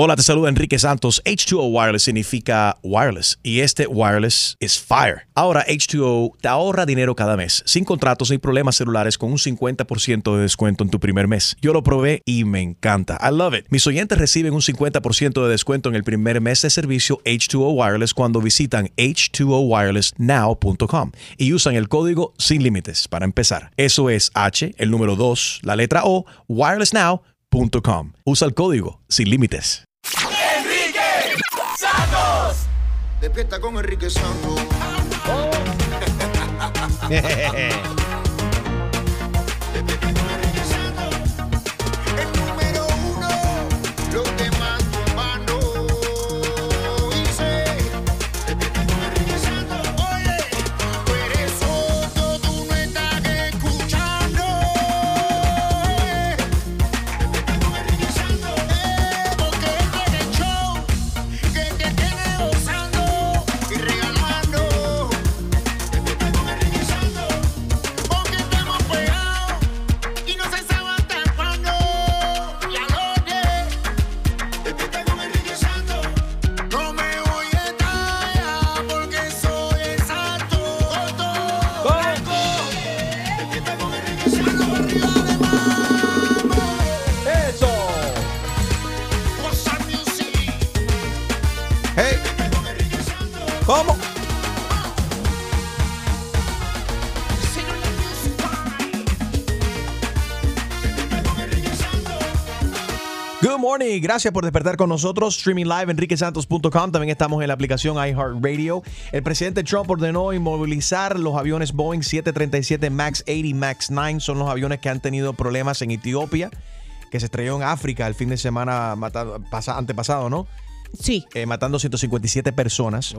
Hola, te saluda Enrique Santos. H2O Wireless significa wireless y este wireless es fire. Ahora H2O te ahorra dinero cada mes, sin contratos ni problemas celulares con un 50% de descuento en tu primer mes. Yo lo probé y me encanta. I love it. Mis oyentes reciben un 50% de descuento en el primer mes de servicio H2O Wireless cuando visitan h2owirelessnow.com y usan el código sin límites para empezar. Eso es H, el número 2, la letra O, wirelessnow.com. Usa el código sin límites. Santos. Despierta con Enrique Santos. El Good morning, gracias por despertar con nosotros. Streaming live enriquesantos.com. También estamos en la aplicación iHeartRadio. El presidente Trump ordenó inmovilizar los aviones Boeing 737 MAX 80 MAX 9. Son los aviones que han tenido problemas en Etiopía, que se estrelló en África el fin de semana matado- pasa- antepasado, ¿no? Sí. Eh, matando 157 personas.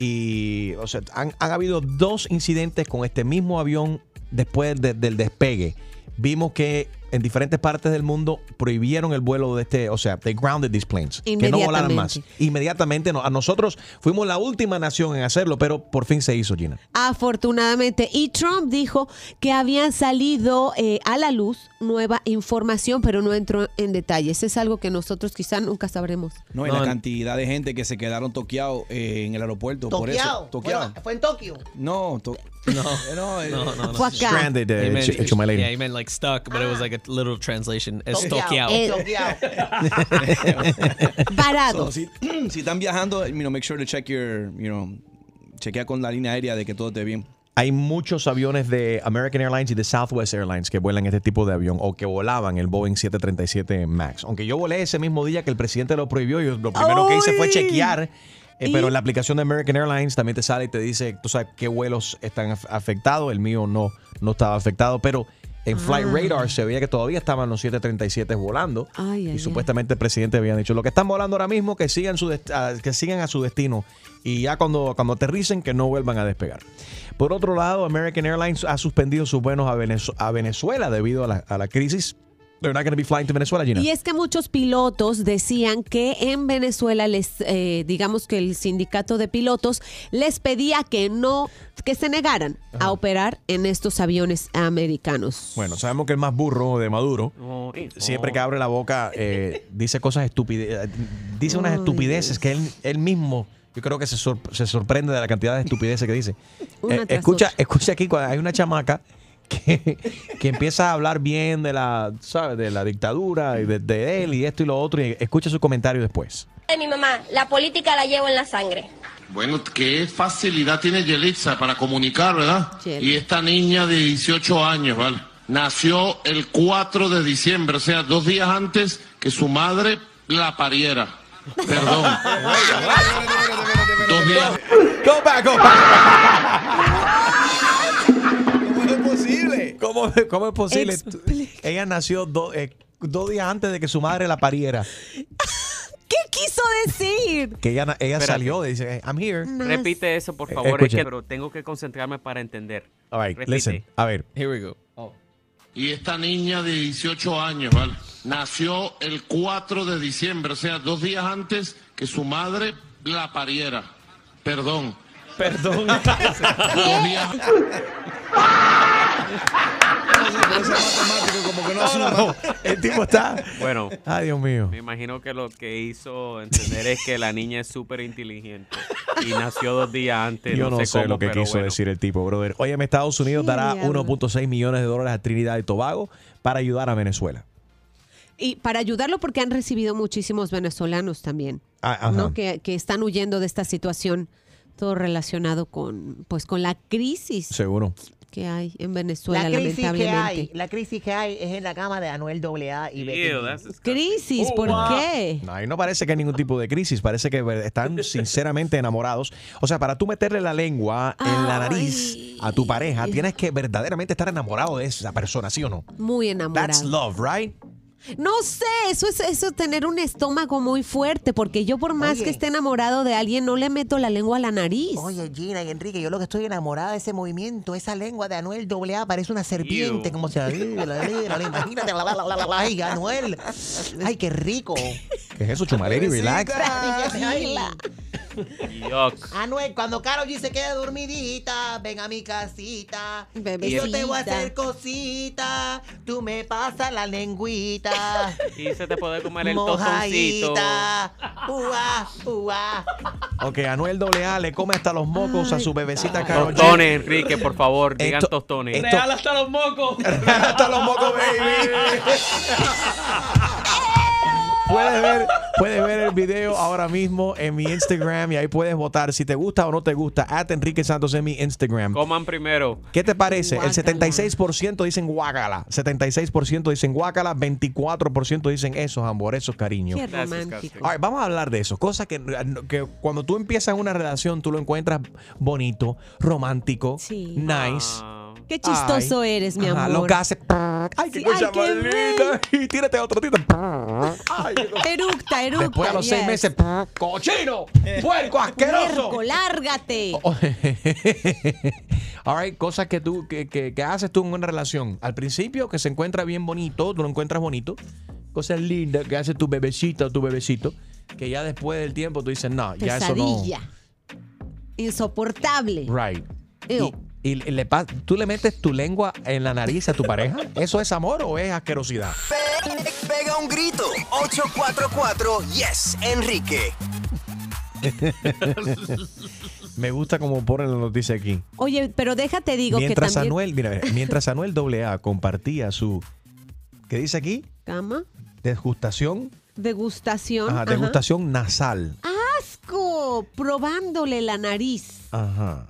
Y, o sea, han, han habido dos incidentes con este mismo avión después de- del despegue. Vimos que en diferentes partes del mundo prohibieron el vuelo de este, o sea, they grounded these planes. Que no volaran más. Inmediatamente. No, a nosotros fuimos la última nación en hacerlo, pero por fin se hizo, Gina. Afortunadamente. Y Trump dijo que habían salido eh, a la luz nueva información, pero no entró en detalles. Es algo que nosotros quizá nunca sabremos. No, y la cantidad de gente que se quedaron toqueados eh, en el aeropuerto. Por eso, Toqueado. toqueado. Fue, fue en Tokio. No, to- no, no, eh, No, no, no. Fue acá. Stranded, He uh, meant- Ch- Chuma lady. yeah, he meant like stuck, but it was like a literal translation. Es Toqueado. Eh. So, si, si están viajando, you know, make sure to check your, you know, chequea con la línea aérea de que todo esté bien. Hay muchos aviones de American Airlines y de Southwest Airlines que vuelan este tipo de avión o que volaban el Boeing 737 MAX. Aunque yo volé ese mismo día que el presidente lo prohibió, yo lo primero que hice fue chequear. eh, ¿Y? pero en la aplicación de American Airlines también te sale y te dice, tú sabes qué vuelos están af- afectados. El mío no, no estaba afectado, pero en Flight Ah. Radar se veía que todavía estaban los 737 volando. Ay, ay, y ay. supuestamente el presidente había dicho, lo que están volando ahora mismo, que sigan, su dest- a, que sigan a su destino. Y ya cuando, cuando aterricen, que no vuelvan a despegar. Por otro lado, American Airlines ha suspendido sus vuelos a, a Venezuela debido a la, a la crisis. They're not going to be flying to Venezuela, Gina. Y es que muchos pilotos decían que en Venezuela les, eh, digamos que el sindicato de pilotos les pedía que no, que se negaran a operar en estos aviones americanos. Bueno, sabemos que el más burro de Maduro, siempre que abre la boca, eh, dice cosas estúpidas, dice unas estupideces que él, él mismo, yo creo que se, sor- se sorprende de la cantidad de estupideces que dice. Eh, escucha, otra. escucha aquí, cuando hay una chamaca que, que empieza a hablar bien de la, ¿sabes? De la dictadura y de, de él y esto y lo otro, y escucha su comentario después. de mi mamá, la política la llevo en la sangre. Bueno, qué facilidad tiene Yelitza para comunicar, ¿verdad? Yelitza. Y esta niña de 18 años, ¿vale? Nació el 4 de diciembre, o sea, dos días antes que su madre la pariera. Perdón. dos días. Go back, go back. ¿Cómo es posible? ¿Cómo, cómo es posible? Explica. Ella nació do- eh, dos días antes de que su madre la pariera. ¿Qué quiso decir? Que ella, ella Espérate. salió, dice, I'm here. Repite eso, por Eh, favor, es que pero tengo que concentrarme para entender. All right, Repite. listen. A ver. Here we go. Y esta niña de 18 años, ¿vale? Nació el 4 de diciembre, o sea, dos días antes que su madre la pariera. Perdón. Perdón. Dos días. como que no. El tipo está. Bueno, Ay, Dios mío. me imagino que lo que hizo entender es que la niña es súper inteligente y nació dos días antes. Yo no, sé, sé cómo, lo que quiso bueno. decir el tipo, brother. Oye, Estados Unidos ¿Qué dará diablos? 1.6 millones de dólares a Trinidad y Tobago para ayudar a Venezuela. Y para ayudarlo porque han recibido muchísimos venezolanos también, Ah. ¿no? Que, que están huyendo de esta situación, todo relacionado con, pues, con la crisis Seguro. Que hay en Venezuela, La crisis que hay, la crisis que hay es en la cama de Anuel AA y Becky disgusting. Crisis, Oh, ¿por qué? No, ahí no parece que hay ningún tipo de crisis, parece que están sinceramente enamorados. O sea, para tú meterle la lengua en la nariz a tu pareja, tienes que verdaderamente estar enamorado de esa persona, ¿sí o no? Muy enamorado. That's love, right? No sé, eso es eso tener un estómago muy fuerte, porque yo por más Oye. que esté enamorado de alguien, no le meto la lengua a la nariz. Oye, Gina y Enrique, yo lo que estoy enamorada de ese movimiento, esa lengua de Anuel AA parece una serpiente, Ew. como se imagínate, la, la, la, la, la, la, ay, Anuel. Ay, qué rico. ¿Qué es eso, Chumaleri? Relax. Ay, Yuck. Anuel, cuando Carol G se quede dormidita, ven a mi casita. Y yo te voy a hacer cosita. Tú me pasas la lengüita. Y se te puede comer el tostoncito. Mojadita. Ua, ua. Ok, Anuel AA le come hasta los mocos a su bebecita Karol G. Tostones, Enrique, por favor, digan Esto- tostones. esto- Real hasta los mocos. hasta los mocos, baby. Puedes ver, puedes ver el video ahora mismo en mi Instagram y ahí puedes votar si te gusta o no te gusta. At Enrique Santos en mi Instagram. Coman primero. ¿Qué te parece? El Guácala. 76% dicen guácala, 76% dicen guácala, 24% dicen esos amor, esos cariños. Qué romántico. All right, vamos a hablar de eso. Cosas que, que cuando tú empiezas una relación, tú lo encuentras bonito, romántico, Sí. nice. Ah, Qué chistoso Ay. eres, mi Ajá, amor. Lo que hace. Ay, qué Sí, cosa ay, qué linda. Y tírate otro, tírate. Ay, Eructa, eructa. Después a los seis meses, cochino, puerco, asqueroso. Puerco, lárgate. Oh. All right, cosas que tú que, que- que haces tú en una relación. Al principio que se encuentra bien bonito, tú lo encuentras bonito. Cosas lindas que hace tu bebecita o tu bebecito, que ya después del tiempo tú dices, no, ya eso no. Pesadilla. Insoportable. Right. Ew. Y, y le pa- tú le metes tu lengua en la nariz a tu pareja. ¿Eso es amor o es asquerosidad? Pe- Pega un grito. 844 Yes, Enrique. Me gusta como ponen la noticia aquí. Oye, pero déjate digo mientras que también... Anuel, mira, mientras Anuel AA compartía su ¿qué dice aquí? Cama, Degustación, degustación. ajá, ajá. degustación nasal. ¡Asco! Probándole la nariz. Ajá.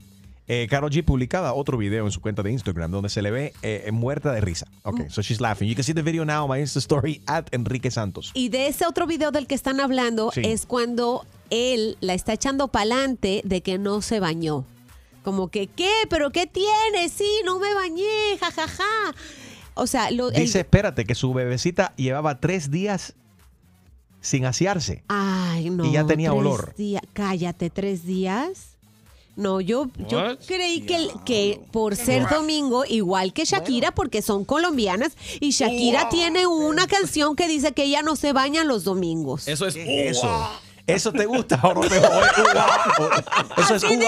Eh, Karol G publicaba otro video en su cuenta de Instagram donde se le ve eh, muerta de risa. Ok, so she's laughing. You can see the video now my Insta story at Enrique Santos. Y de ese otro video del que están hablando Sí. es cuando él la está echando pa'lante de que no se bañó. Como que, ¿qué? ¿Pero qué tiene? Sí, no me bañé, jajaja. O sea, lo, el- Dice, espérate, que su bebecita llevaba tres días sin asearse. Ay, no. Y ya tenía tres olor. días- Cállate, ¿tres días? No, yo, yo creí que, que por ser domingo, igual que Shakira, porque son colombianas, y Shakira tiene una canción que dice que ella no se baña los domingos. Eso es. Eso. ¿Eso te gusta o no te gusta? Eso es. Pero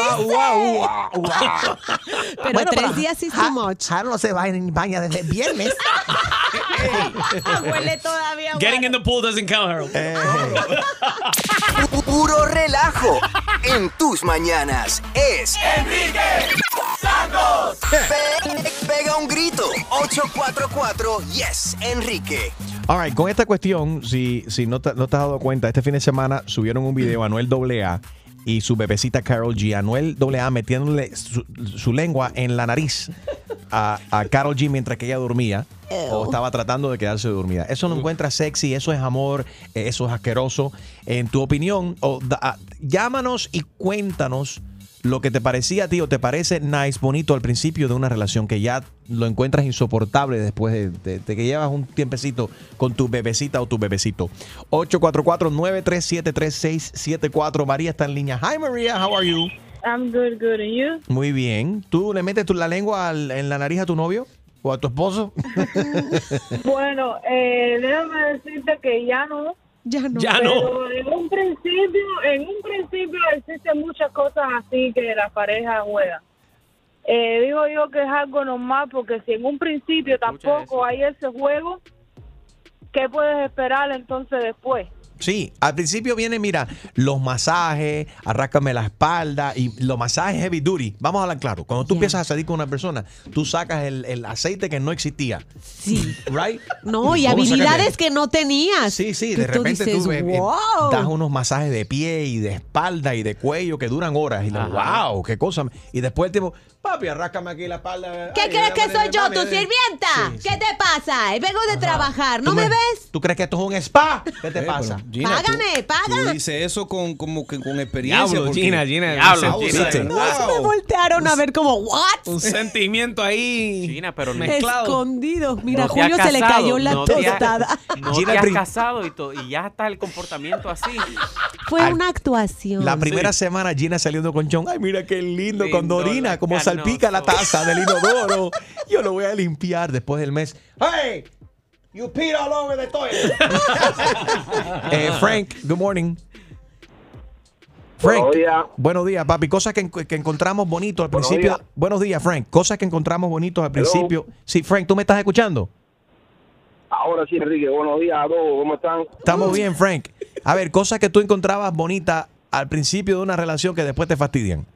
Bueno, tres pero días is too much. Jaro no se baña, baña desde el viernes. Huele todavía. Getting in the pool doesn't count, Harold. Eh, Pu- Puro relajo en tus mañanas. Es Enrique Santos. Pe- Pega un grito. 844 Yes, Enrique. All right, con esta cuestión, si, si no, te, no te has dado cuenta, este fin de semana subieron un video a Anuel AA y su bebecita Carol G. Anuel AA metiéndole su, su lengua en la nariz a, a Carol G mientras que ella dormía o estaba tratando de quedarse dormida. Eso no encuentras sexy, eso es amor, eh, eso es asqueroso. En tu opinión, da- llámanos y cuéntanos lo que te parecía a ti o te parece nice, bonito al principio de una relación que ya lo encuentras insoportable después de, de- de que llevas un tiempecito con tu bebecita o tu bebecito. 844-937-3674. María está en línea. Hi María, how are you? I'm good, good. And you? Muy bien. ¿Tú le metes tu- la lengua al- en la nariz a tu novio o a tu esposo? Bueno, eh, déjame decirte que ya no. Ya no. Ya no. Pero en un principio, en un principio existen muchas cosas así que la pareja juega. eh, digo yo que es algo normal porque si en un principio tampoco hay ese juego, ¿qué puedes esperar entonces después? Sí, al principio viene, mira, los masajes, arrácame la espalda y los masajes heavy duty. Vamos a hablar claro. Cuando tú empiezas a salir con una persona, tú sacas el, el aceite que no existía. Sí. Right? No, y habilidades que no tenías. Sí, sí, de repente dices, tú eh, eh, wow. das unos masajes de pie y de espalda y de cuello que duran horas. Y Ajá. wow, qué cosa. Y después el tipo, papi, arrácame aquí la espalda. ¿Qué Ay, crees que soy yo, mami, tu eh". sirvienta? Sí, ¿Qué te pasa? Vengo de trabajar, ¿no ¿Tú me me- ves? ¿Tú crees que esto es un spa? ¿Qué te Eh, pasa? pero, Gina, tú- Págame, Tú paga. dices eso con, como que con experiencia. Diablo, porque- Gina, Gina. Diablo, Gina. me voltearon a ver como, ¿what? Un sentimiento ahí. Gina, pero Mezclado. Escondido. Mira, no Julio se le cayó la no te tostada. No Gina te has casado y, to- y ya está el comportamiento así. Fue una actuación. La primera semana Gina saliendo con John. Ay, mira qué lindo, con Dorina, como canoso. Salpica la taza del inodoro. Yo lo voy a limpiar después del mes. Hey, you peed all over the toilet. eh, Frank, good morning. Frank, Buenos días. buenos días, papi. Cosas que, en- que encontramos bonitos al Buenos principio. días. Buenos días, Frank. Cosas que encontramos bonitos al Hello. principio. Sí, Frank, ¿tú me estás escuchando? Ahora sí, Enrique, buenos días a todos, ¿cómo están? Estamos bien, Frank. A ver, cosas que tú encontrabas bonitas al principio de una relación que después te fastidian.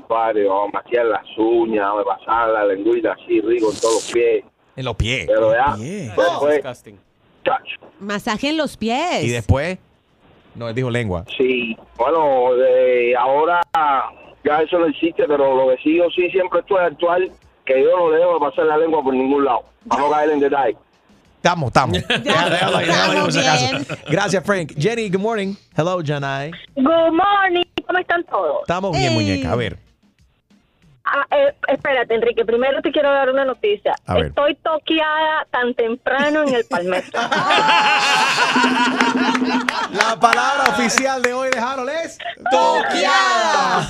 Compadre, vamos a maquillar las uñas, vamos a pasar la lengüita así rico en todos los pies. En los pies. Pero ya, después, chacho, Masaje en los pies. Y después, no, él dijo lengua. sí. Bueno, de ahora ya eso no existe, pero lo que sí yo sí siempre estoy actual, que yo no le dejo de pasar la lengua por ningún lado. Vamos a caer en detalle. Estamos, estamos. Déjalo, déjalo ahí, déjalo ahí, por Estamos acaso. bien. Gracias, Frank. Jenny, good morning. Hello, Janai. Good morning, ¿cómo están todos? Estamos bien, Hey. muñeca. A ver. Ah, eh, espérate, Enrique, primero te quiero dar una noticia. A ver. Estoy toqueada tan temprano en el palmetto. La palabra oficial de hoy de Harold es toqueada.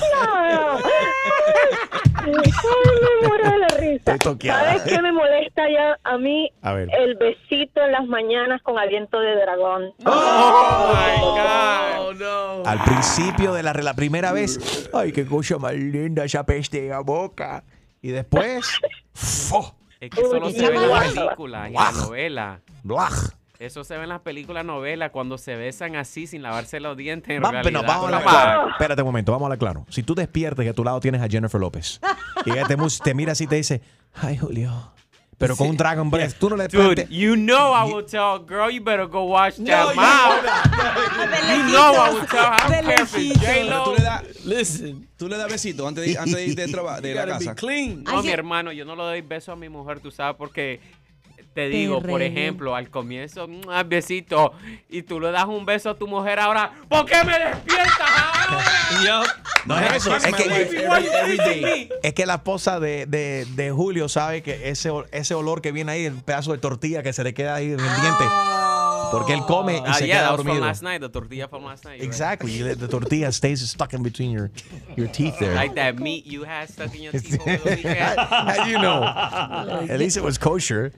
Ay, me muero de la risa. Estoy toqueada. ¿Sabes qué me molesta ya a mí? A ver. El besito en las mañanas con aliento de dragón. Oh my God. no. Al principio de la, la primera vez, ay, qué cosa más linda esa peste la boca. Y después, ¡fo! Es que solo se ve en las películas y en las novelas. ¡Blaj! Eso se ve en las películas, novelas, cuando se besan así sin lavarse los dientes. En Va- pero realidad, vamos a hablar claro. Espérate un momento, vamos a hablar claro. Si tú despiertas y a tu lado tienes a Jennifer López y ella te, te mira así y te dice, ay, Julio, pero con un Dragon Breath, tú no le Dude, you know I will tell, girl, you better go wash that mouth. You know I will tell, I don't care if it's Pero tú le das, Listen. tú le das besito antes de, antes de ir de, traba- de You la gotta be casa. clean. No, mi hermano, yo no le doy beso a mi mujer, tú sabes, porque te digo, por rego. ejemplo, al comienzo, un besito, y tú le das un beso a tu mujer ahora, ¿por qué me despiertas ahora? Yup. No es eso, es que, es que la esposa de, de- de Julio sabe que ese, ese olor que viene ahí, el pedazo de tortilla que se le queda ahí en el diente, porque él come y Ah, se yeah, queda that was from dormido. last night, the tortilla from last night. you're right. Exactly, the, the tortilla stays stuck in between your, your teeth there. Like that meat you had stuck in your teeth over the weekend. How do you know? At least it was kosher.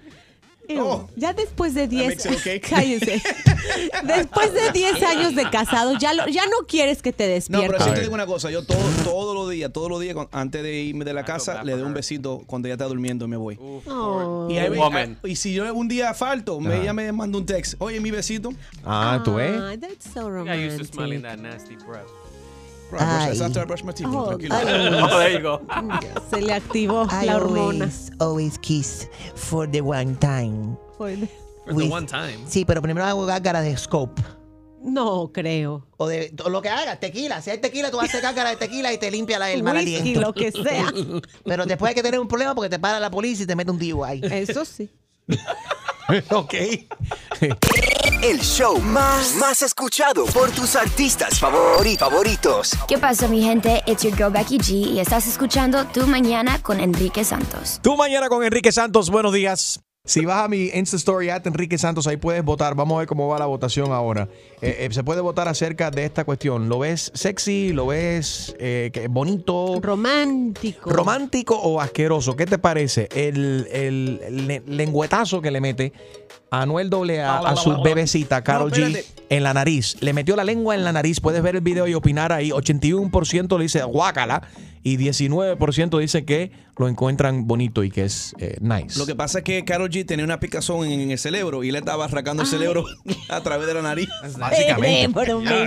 Ew, ya después de 10 makes it okay. Cállese. Después de 10 años de casado, ya, lo- ya no quieres que te No, despierten. pero sí te digo una cosa. Yo todo, todos los días, todos los días, antes de irme de la casa, le doy un besito cuando ella está durmiendo y me voy. Oh. Y, ahí- Woman. y si yo un día falto, me, ella me manda un text. Oye, mi besito. Ah, tú ves. Ah, that's so Yeah, I used to smelling romantic. that nasty breath. Bro, brush- Ay. it's after I brush my teeth. Oh, tranquilo. Oh, there you go. Se le activó I la hormona. always, always kiss for the one time. For the With- one time. Sí, pero primero hago gárgara de scope. No creo. O de o lo que hagas, tequila. Si hay tequila, tú haces gárgara de tequila y te limpia la, el mal Whisky, aliento. lo que sea. Pero después hay que tener un problema porque te para la policía y te mete un DUI. Eso sí. ok. El show más, más escuchado por tus artistas favori- favoritos. ¿Qué pasa, mi gente? It's your girl Becky G y estás escuchando Tu Mañana con Enrique Santos. Tú mañana con Enrique Santos, buenos días. Si vas a mi Insta Story at Enrique Santos, ahí puedes votar. Vamos a ver cómo va la votación ahora. Eh, eh, se puede votar acerca de esta cuestión. ¿Lo ves sexy? ¿Lo ves eh, bonito? Romántico. ¿Romántico o asqueroso? ¿Qué te parece? El, el le- lengüetazo que le mete Anuel AA a su bebecita Carol G en la nariz. Le metió la lengua en la nariz. Puedes ver el video y opinar ahí. 81% le dice guácala y 19% dice que lo encuentran bonito y que es eh, nice. Lo que pasa es que Carol G tenía una picazón en, en el cerebro y le estaba arrancando el cerebro a través de la nariz. Básicamente.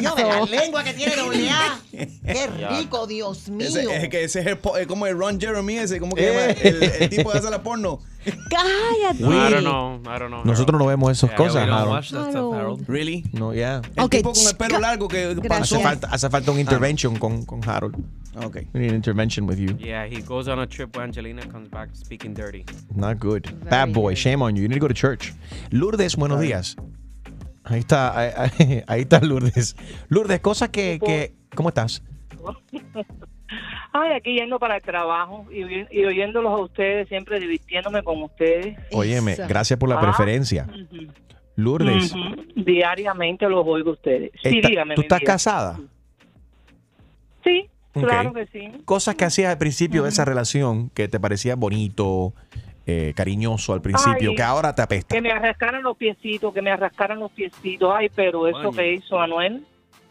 No, de la lengua que tiene doble A. Qué rico, Dios mío. Ese, es que ese es el es como el Ron Jeremy ese, ¿cómo que se llama? El, el tipo que hace la porno. Cállate. I don't know. I don't know. Nosotros no vemos esas Yeah, cosas, Harold. Really? No, yeah. El tipo con el pelo largo que Hace Gracias. falta, hace falta un intervention con, con Harold. Ok. Intervention with you. Yeah, he goes on a trip with Angelina, comes back speaking dirty. Not good. Bad boy. Shame on you. You need to go to church. Lourdes, buenos días. Ahí está, ahí, ahí- ahí está Lourdes. Lourdes, cosas que, que ¿cómo estás? Ay, aquí yendo para el trabajo y, y oyéndolos a ustedes, siempre divirtiéndome con ustedes. Óyeme, Eso. gracias por la Ah. preferencia. Lourdes, Ujú. Diariamente los oigo a ustedes. Sí, esta- dígame. ¿tú estás vida. casada? Sí, Claro que sí. Cosas que hacías al principio de esa relación que te parecía bonito, eh, cariñoso al principio, Ay. que ahora te apesta. Que me arrascaran los piecitos, que me arrascaran los piecitos. Ay, pero eso que hizo Anuel,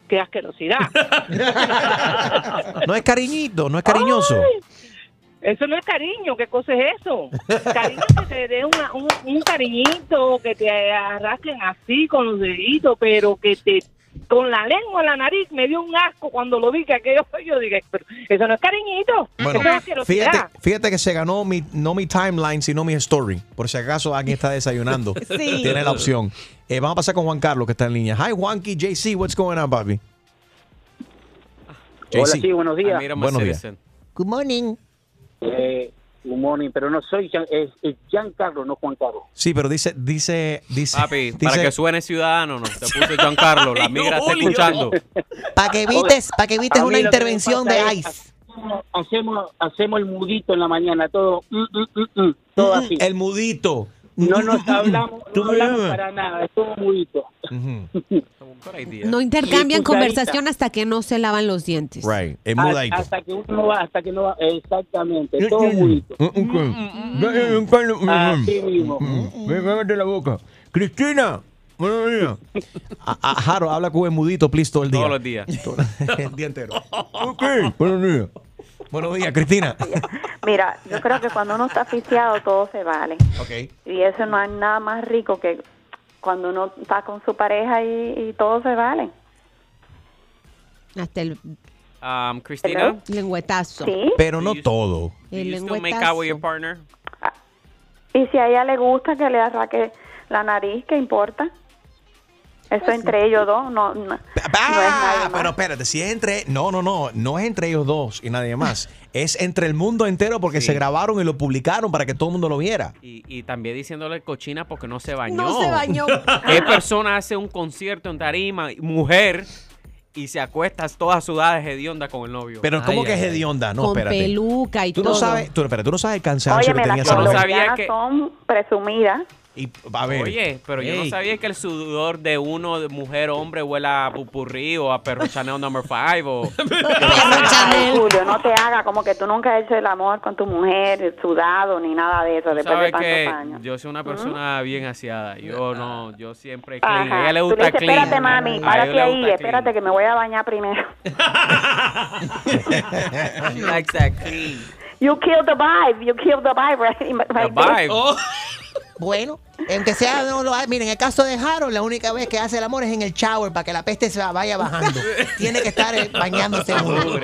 qué asquerosidad. No es cariñito, no es cariñoso. Ay, eso no es cariño, ¿qué cosa es eso? Cariño que te dé una- un, un cariñito, que te arrastren así con los deditos, pero que te con la lengua en la nariz me dio un asco cuando lo vi que aquello yo dije, pero eso no es cariñito, Bueno, eso es asquerosidad. fíjate, fíjate que se ganó mi, no mi timeline, sino mi story. Por si acaso alguien está desayunando. Sí. Tiene la opción. Eh, vamos a pasar con Juan Carlos, que está en línea. Hi, Juanqui, JC, what's going on, papi? Hola, sí, buenos días. I made him a Buenos días. Good morning. Eh, good morning, pero no soy Gian, es, es Giancarlo, no Juan Carlos. Sí, pero dice, dice, dice. Papi, dice- para que suene ciudadano, no. Te puse Giancarlo, la migra está escuchando. Para que evites, para que evites A mí una intervención de es- ICE. Hacemos, hacemos el mudito en la mañana, todo, mm, mm, mm, mm, todo así. El mudito. No nos hablamos, no hablamos para nada, es todo mudito. No intercambian conversación hasta que no se lavan los dientes. Right, es Hasta- mudadito. Hasta que uno no va, hasta que no va, exactamente, todo mudito. Así mismo. la boca. Cristina. buenos días. A- a- Jaro, habla con el mudito, please, todo el día. Todos los días. el día entero. Ok, buenos días. Buenos días, Cristina. Mira, yo creo que cuando uno está asfixiado todo se vale. Ok. Y eso no hay nada más rico que cuando uno está con su pareja y, y todo se vale. Hasta el Um, Cristina, lengüetazo. Sí. Pero no todo. do El lengüetazo. partner? Y si a ella le gusta que le arraque la nariz, ¿qué importa? Eso entre ellos dos no, no, no es Ah, pero espérate, si es entre. No, no, no. No es entre ellos dos y nadie más. es entre el mundo entero porque Sí. se grabaron y lo publicaron para que todo el mundo lo viera. Y, y también diciéndole cochina porque no se bañó. No se bañó. ¿Qué persona hace un concierto en tarima, mujer, y se acuesta toda sudada de hedionda con el novio? Pero, ¿cómo Ay, que es hedionda? No, con espérate. peluca y Tú todo. no sabes, tú, espera, tú no sabes el cansancio Óyeme, que tenía las esa no mujer. sabía colombianas que- son presumidas. Y, a ver. Oye, pero yo no sabía que el sudor de uno, de mujer hombre, huele a pupurrí o a perro Chanel number 5 o... Ay, Julio, no te haga como que tú nunca has hecho el amor con tu mujer, sudado, ni nada de eso, después de Sabes tantos que años. yo soy una persona bien aseada. Yo no, yo siempre clean. Ajá. A ella le Tú gusta dices, clean. espérate, mami, párate ahí, clean. espérate que me voy a bañar primero. She likes that clean. You killed the vibe, you killed the vibe right, right The vibe. Bueno, aunque sea, no lo miren, en el caso de Harold, la única vez que hace el amor es en el shower para que la peste se vaya bajando. Tiene que estar eh, bañándose uno.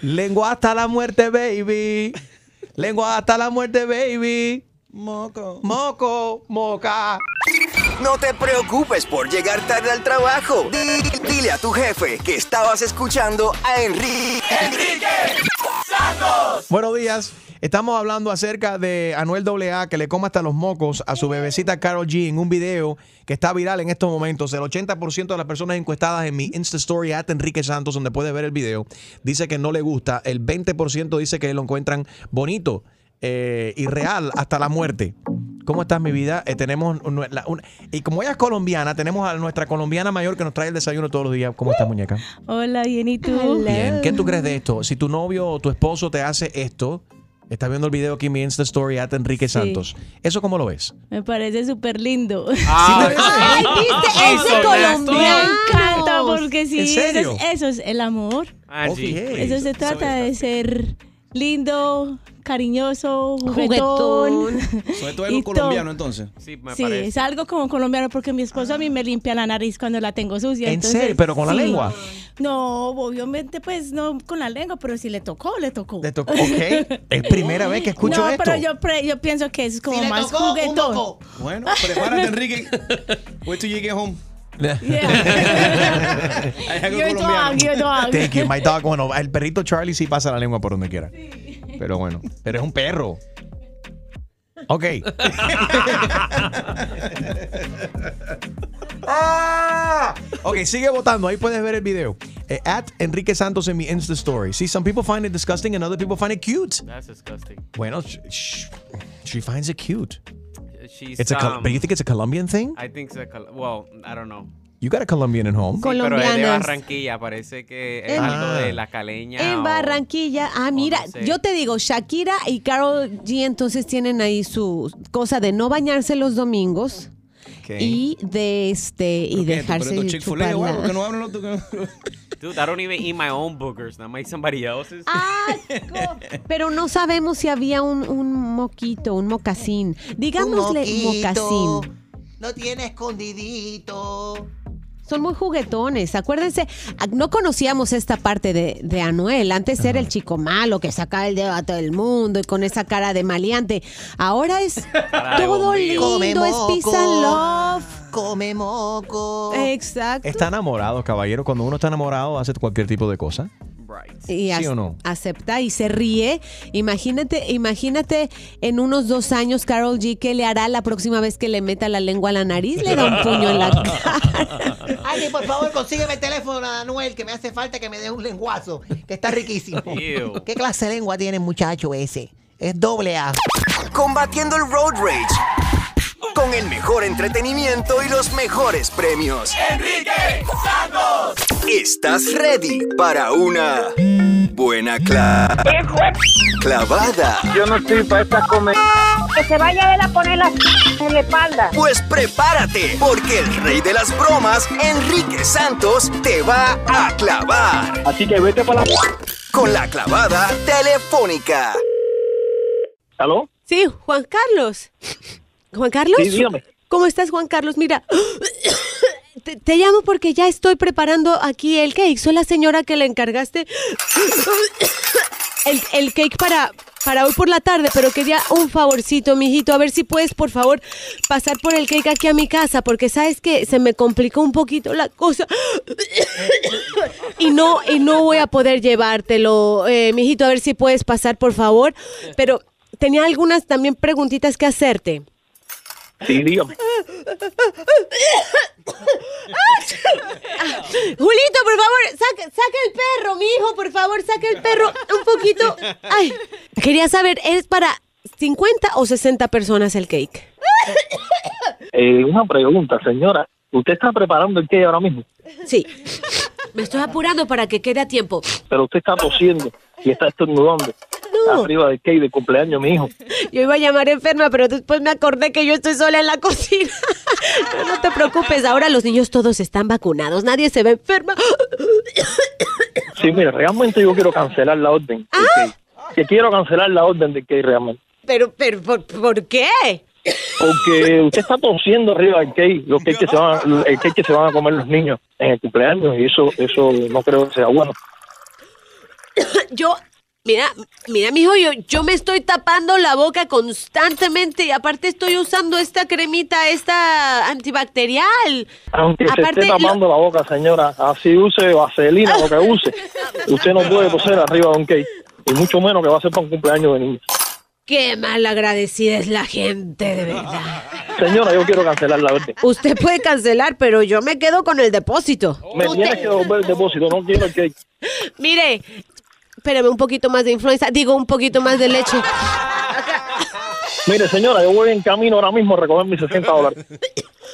Lengua hasta la muerte, baby. Lengua hasta la muerte, baby. Moco. Moco, moca. No te preocupes por llegar tarde al trabajo. Di- dile a tu jefe que estabas escuchando a Enrique. Buenos días. Estamos hablando acerca de Anuel AA que le coma hasta los mocos a su bebecita Carol G en un video que está viral en estos momentos. El 80% de las personas encuestadas en mi Insta Story at Enrique Santos, donde puede ver el video, dice que no le gusta. El 20% dice que lo encuentran bonito eh, y real hasta la muerte. ¿Cómo estás, mi vida? Eh, tenemos la- y como ella es colombiana, tenemos a nuestra colombiana mayor que nos trae el desayuno todos los días. ¿Cómo estás, muñeca? Hola, bien, ¿y tú? Bien. ¿Qué tú crees de esto? Si tu novio o tu esposo te hace esto, Está viendo el video aquí en mi Insta Story at Enrique Santos. ¿Eso cómo lo ves? Me parece súper lindo. Ah, Ay, viste, es de colombiano. Me encanta porque sí, ¿En eso serio? es, eso es el amor. Ah, sí. Eso se trata de ser lindo, cariñoso, Juguetón. juguetón. Sobre todo algo colombiano, entonces. Sí, me Sí, parece. es algo como colombiano porque mi esposo a mí me limpia la nariz cuando la tengo sucia. ¿En entonces, serio? ¿Pero con la lengua? No, obviamente pues no con la lengua, pero si le tocó, le tocó. Le tocó. Ok. Es primera vez que escucho no, esto. pero yo, pre- yo pienso que es como Si le más tocó, juguetón. Bueno, prepárate, Enrique. Wait till you get home. Hay algo Your colombiano. dog, your dog. Thank you, my dog. Bueno, el perrito Charlie sí pasa la lengua por donde quiera. Pero bueno, pero es un perro. Ok. Ah! Ok, sigue votando. Ahí puedes ver el video. Eh, at Enrique Santos en mi Insta Story. See, some people find it disgusting and other people find it cute. That's disgusting. Bueno, sh- sh- she finds it cute. She's, It's a, Col- um, but you think it's a Colombian thing? I think so. Col- Well, I don't know. You got a Colombian at home. Sí, pero es de Colombianas. Barranquilla, parece que es En- algo de la caleña. En o- Barranquilla. Ah, mira, no sé. yo te digo, Shakira y Carol G entonces tienen ahí su cosa de no bañarse los domingos y de este y dejarse ¿Pero esto Chick-fil-A o algo? chuparla. que no hablan los- Dude, I don't even eat my own boogers. Not my somebody else's. Pero no sabemos si había un, un moquito, un mocasín. Digámosle moquito. mocasín. No tiene escondidito. Son muy juguetones. Acuérdense, a- no conocíamos esta parte de, de Anuel. Antes era el chico malo que sacaba el dedo a todo el mundo y con esa cara de maleante. Ahora es todo lindo, es peace and moco. love. Come moco. Exacto. Está enamorado, caballero. Cuando uno está enamorado, hace cualquier tipo de cosa. Y ¿Sí o no? acepta y se ríe. Imagínate, imagínate en unos dos años, Carol G, ¿qué le hará la próxima vez que le meta la lengua a la nariz? Le da un puño en la cara. Alguien, por favor, consígueme el teléfono de Anuel, que me hace falta que me dé un lenguazo, que está riquísimo. Ew. ¿Qué clase de lengua tiene el muchacho ese? Es doble A. Combatiendo el road rage. Con el mejor entretenimiento y los mejores premios. Enrique Santos. ¿Estás ready para una buena cla- clavada? Yo no estoy para esta comedia. Que se vaya a él a poner la en la espalda. Pues prepárate, porque el rey de las bromas, Enrique Santos, te va a clavar. Así que vete para la... Con la clavada telefónica. ¿Aló? Sí, Juan Carlos. Juan Carlos. Sí, dígame. ¿Cómo estás, Juan Carlos? Mira, te, te llamo porque ya estoy preparando aquí el cake. Soy la señora que le encargaste el, el cake para, para hoy por la tarde, pero quería un favorcito, mijito. A ver si puedes, por favor, pasar por el cake aquí a mi casa, porque sabes que se me complicó un poquito la cosa. y no, y no voy a poder llevártelo, eh, mijito. A ver si puedes pasar, por favor. Pero tenía algunas también preguntitas que hacerte. Sí, dígame. Julito, por favor, saca, saca el perro, mi hijo, por favor, saca el perro un poquito. Ay, quería saber, ¿es para 50 o 60 personas el cake? Eh, una pregunta, señora. ¿Usted está preparando el qué ahora mismo? Sí. Me estoy apurando para que quede a tiempo. Pero usted está tosiendo y está estornudando. Arriba del cake de cumpleaños, mi hijo. Yo iba a llamar enferma, pero después me acordé que yo estoy sola en la cocina. No te preocupes, ahora los niños todos están vacunados, nadie se ve enferma. Sí, mire, realmente yo quiero cancelar la orden. cake. Que quiero cancelar la orden del cake realmente. Pero, pero, ¿por, por qué? Porque usted está tosiendo arriba del cake, los cake que se van, el cake que se van a comer los niños en el cumpleaños y eso, eso no creo que sea bueno. Yo, mira, mira, mijo, yo, yo me estoy tapando la boca constantemente y aparte estoy usando esta cremita, esta antibacterial. Aunque se Aparte, esté tapando la boca, señora, así use vaselina lo que use, usted no puede toser arriba de un cake y mucho menos que va a ser para un cumpleaños de niños. Qué mal agradecida es la gente, de verdad. Señora, yo quiero cancelar la orden. Usted puede cancelar, pero yo me quedo con el depósito. Me tienes que devolver el depósito, no quiero el cake. Mire, espérame un poquito más de influenza, digo un poquito más de leche. Mire, señora, yo voy en camino ahora mismo a recoger mis 60 dólares.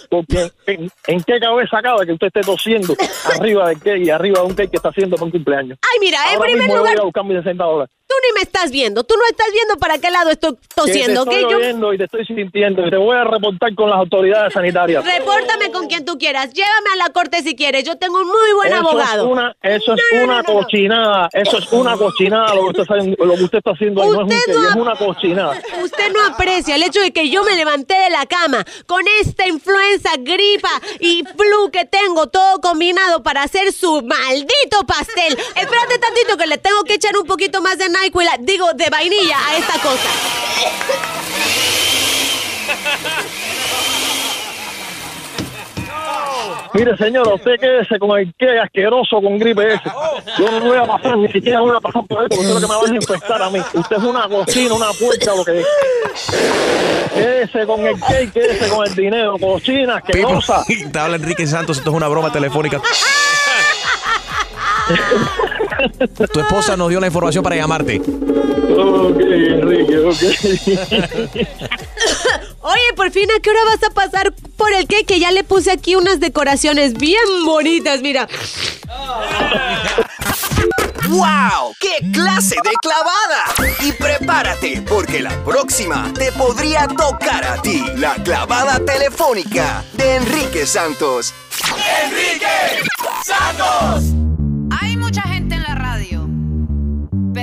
Porque ¿en, en qué cabeza cabe que usted esté tosiendo arriba del cake y arriba de un cake que está haciendo para un cumpleaños? Ay, mira, en Ahora primer mismo yo lugar, voy a buscar mis 60 dólares. Tú ni me estás viendo. Tú no estás viendo para qué lado estoy tosiendo, que ¿ok? te estoy Yo- oyendo y te estoy sintiendo y te voy a reportar con las autoridades sanitarias. Repórtame con quien tú quieras. Llévame a la corte si quieres. Yo tengo un muy buen eso abogado. Es una, eso es No, una no, cochinada, eso es una cochinada lo que usted está, haciendo- lo que usted está haciendo ahí, no es, un Usted no es ha- una cochinada. Usted no aprecia el hecho de que yo me levanté de la cama con esta influenza, gripa y flu que tengo todo combinado para hacer su maldito pastel. Espérate tantito que le tengo que echar un poquito más de NyQuil, digo, de vainilla a esta cosa. Mire, señora, usted quédese con el que asqueroso con gripe ese. Yo no voy a pasar, ni siquiera voy a pasar por esto, porque usted es lo que me va a infectar a mí. Usted es una cocina, una puerta, lo que es. Quédese con el cake, quédese con el dinero, cochina, asquerosa. Te habla Enrique Santos, esto es una broma telefónica. Tu esposa nos dio la información para llamarte. Ok, Enrique, ok. Oye, por fin, ¿a qué hora vas a pasar por el cake? Que ya le puse aquí unas decoraciones bien bonitas, mira. ¡Wow! ¡Qué clase de clavada! Y prepárate, porque la próxima te podría tocar a ti. La clavada telefónica de Enrique Santos. Enrique Santos.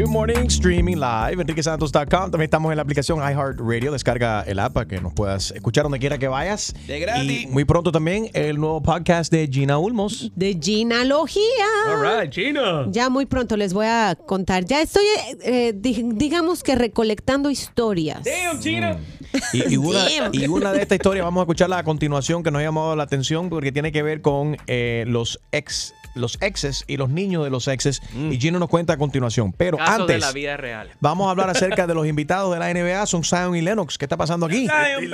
Good morning, streaming live, enriquesantos.com. También estamos en la aplicación iHeartRadio. Descarga el app para que nos puedas escuchar donde quiera que vayas. De gratis. Y muy pronto también el nuevo podcast de Gina Ulmos. De Ginalogía. All right, Gina. Ya muy pronto les voy a contar. Ya estoy, eh, eh, di- digamos que recolectando historias. Damn, Gina. Y, y una, Damn. y una de estas historias vamos a escucharla a continuación que nos ha llamado la atención porque tiene que ver con eh, los ex los exes y los niños de los exes y Gino nos cuenta a continuación. Pero Caso antes de la vida real. vamos a hablar acerca de los invitados de la NBA, son Zion y Lennox. ¿Qué está pasando aquí? Fueron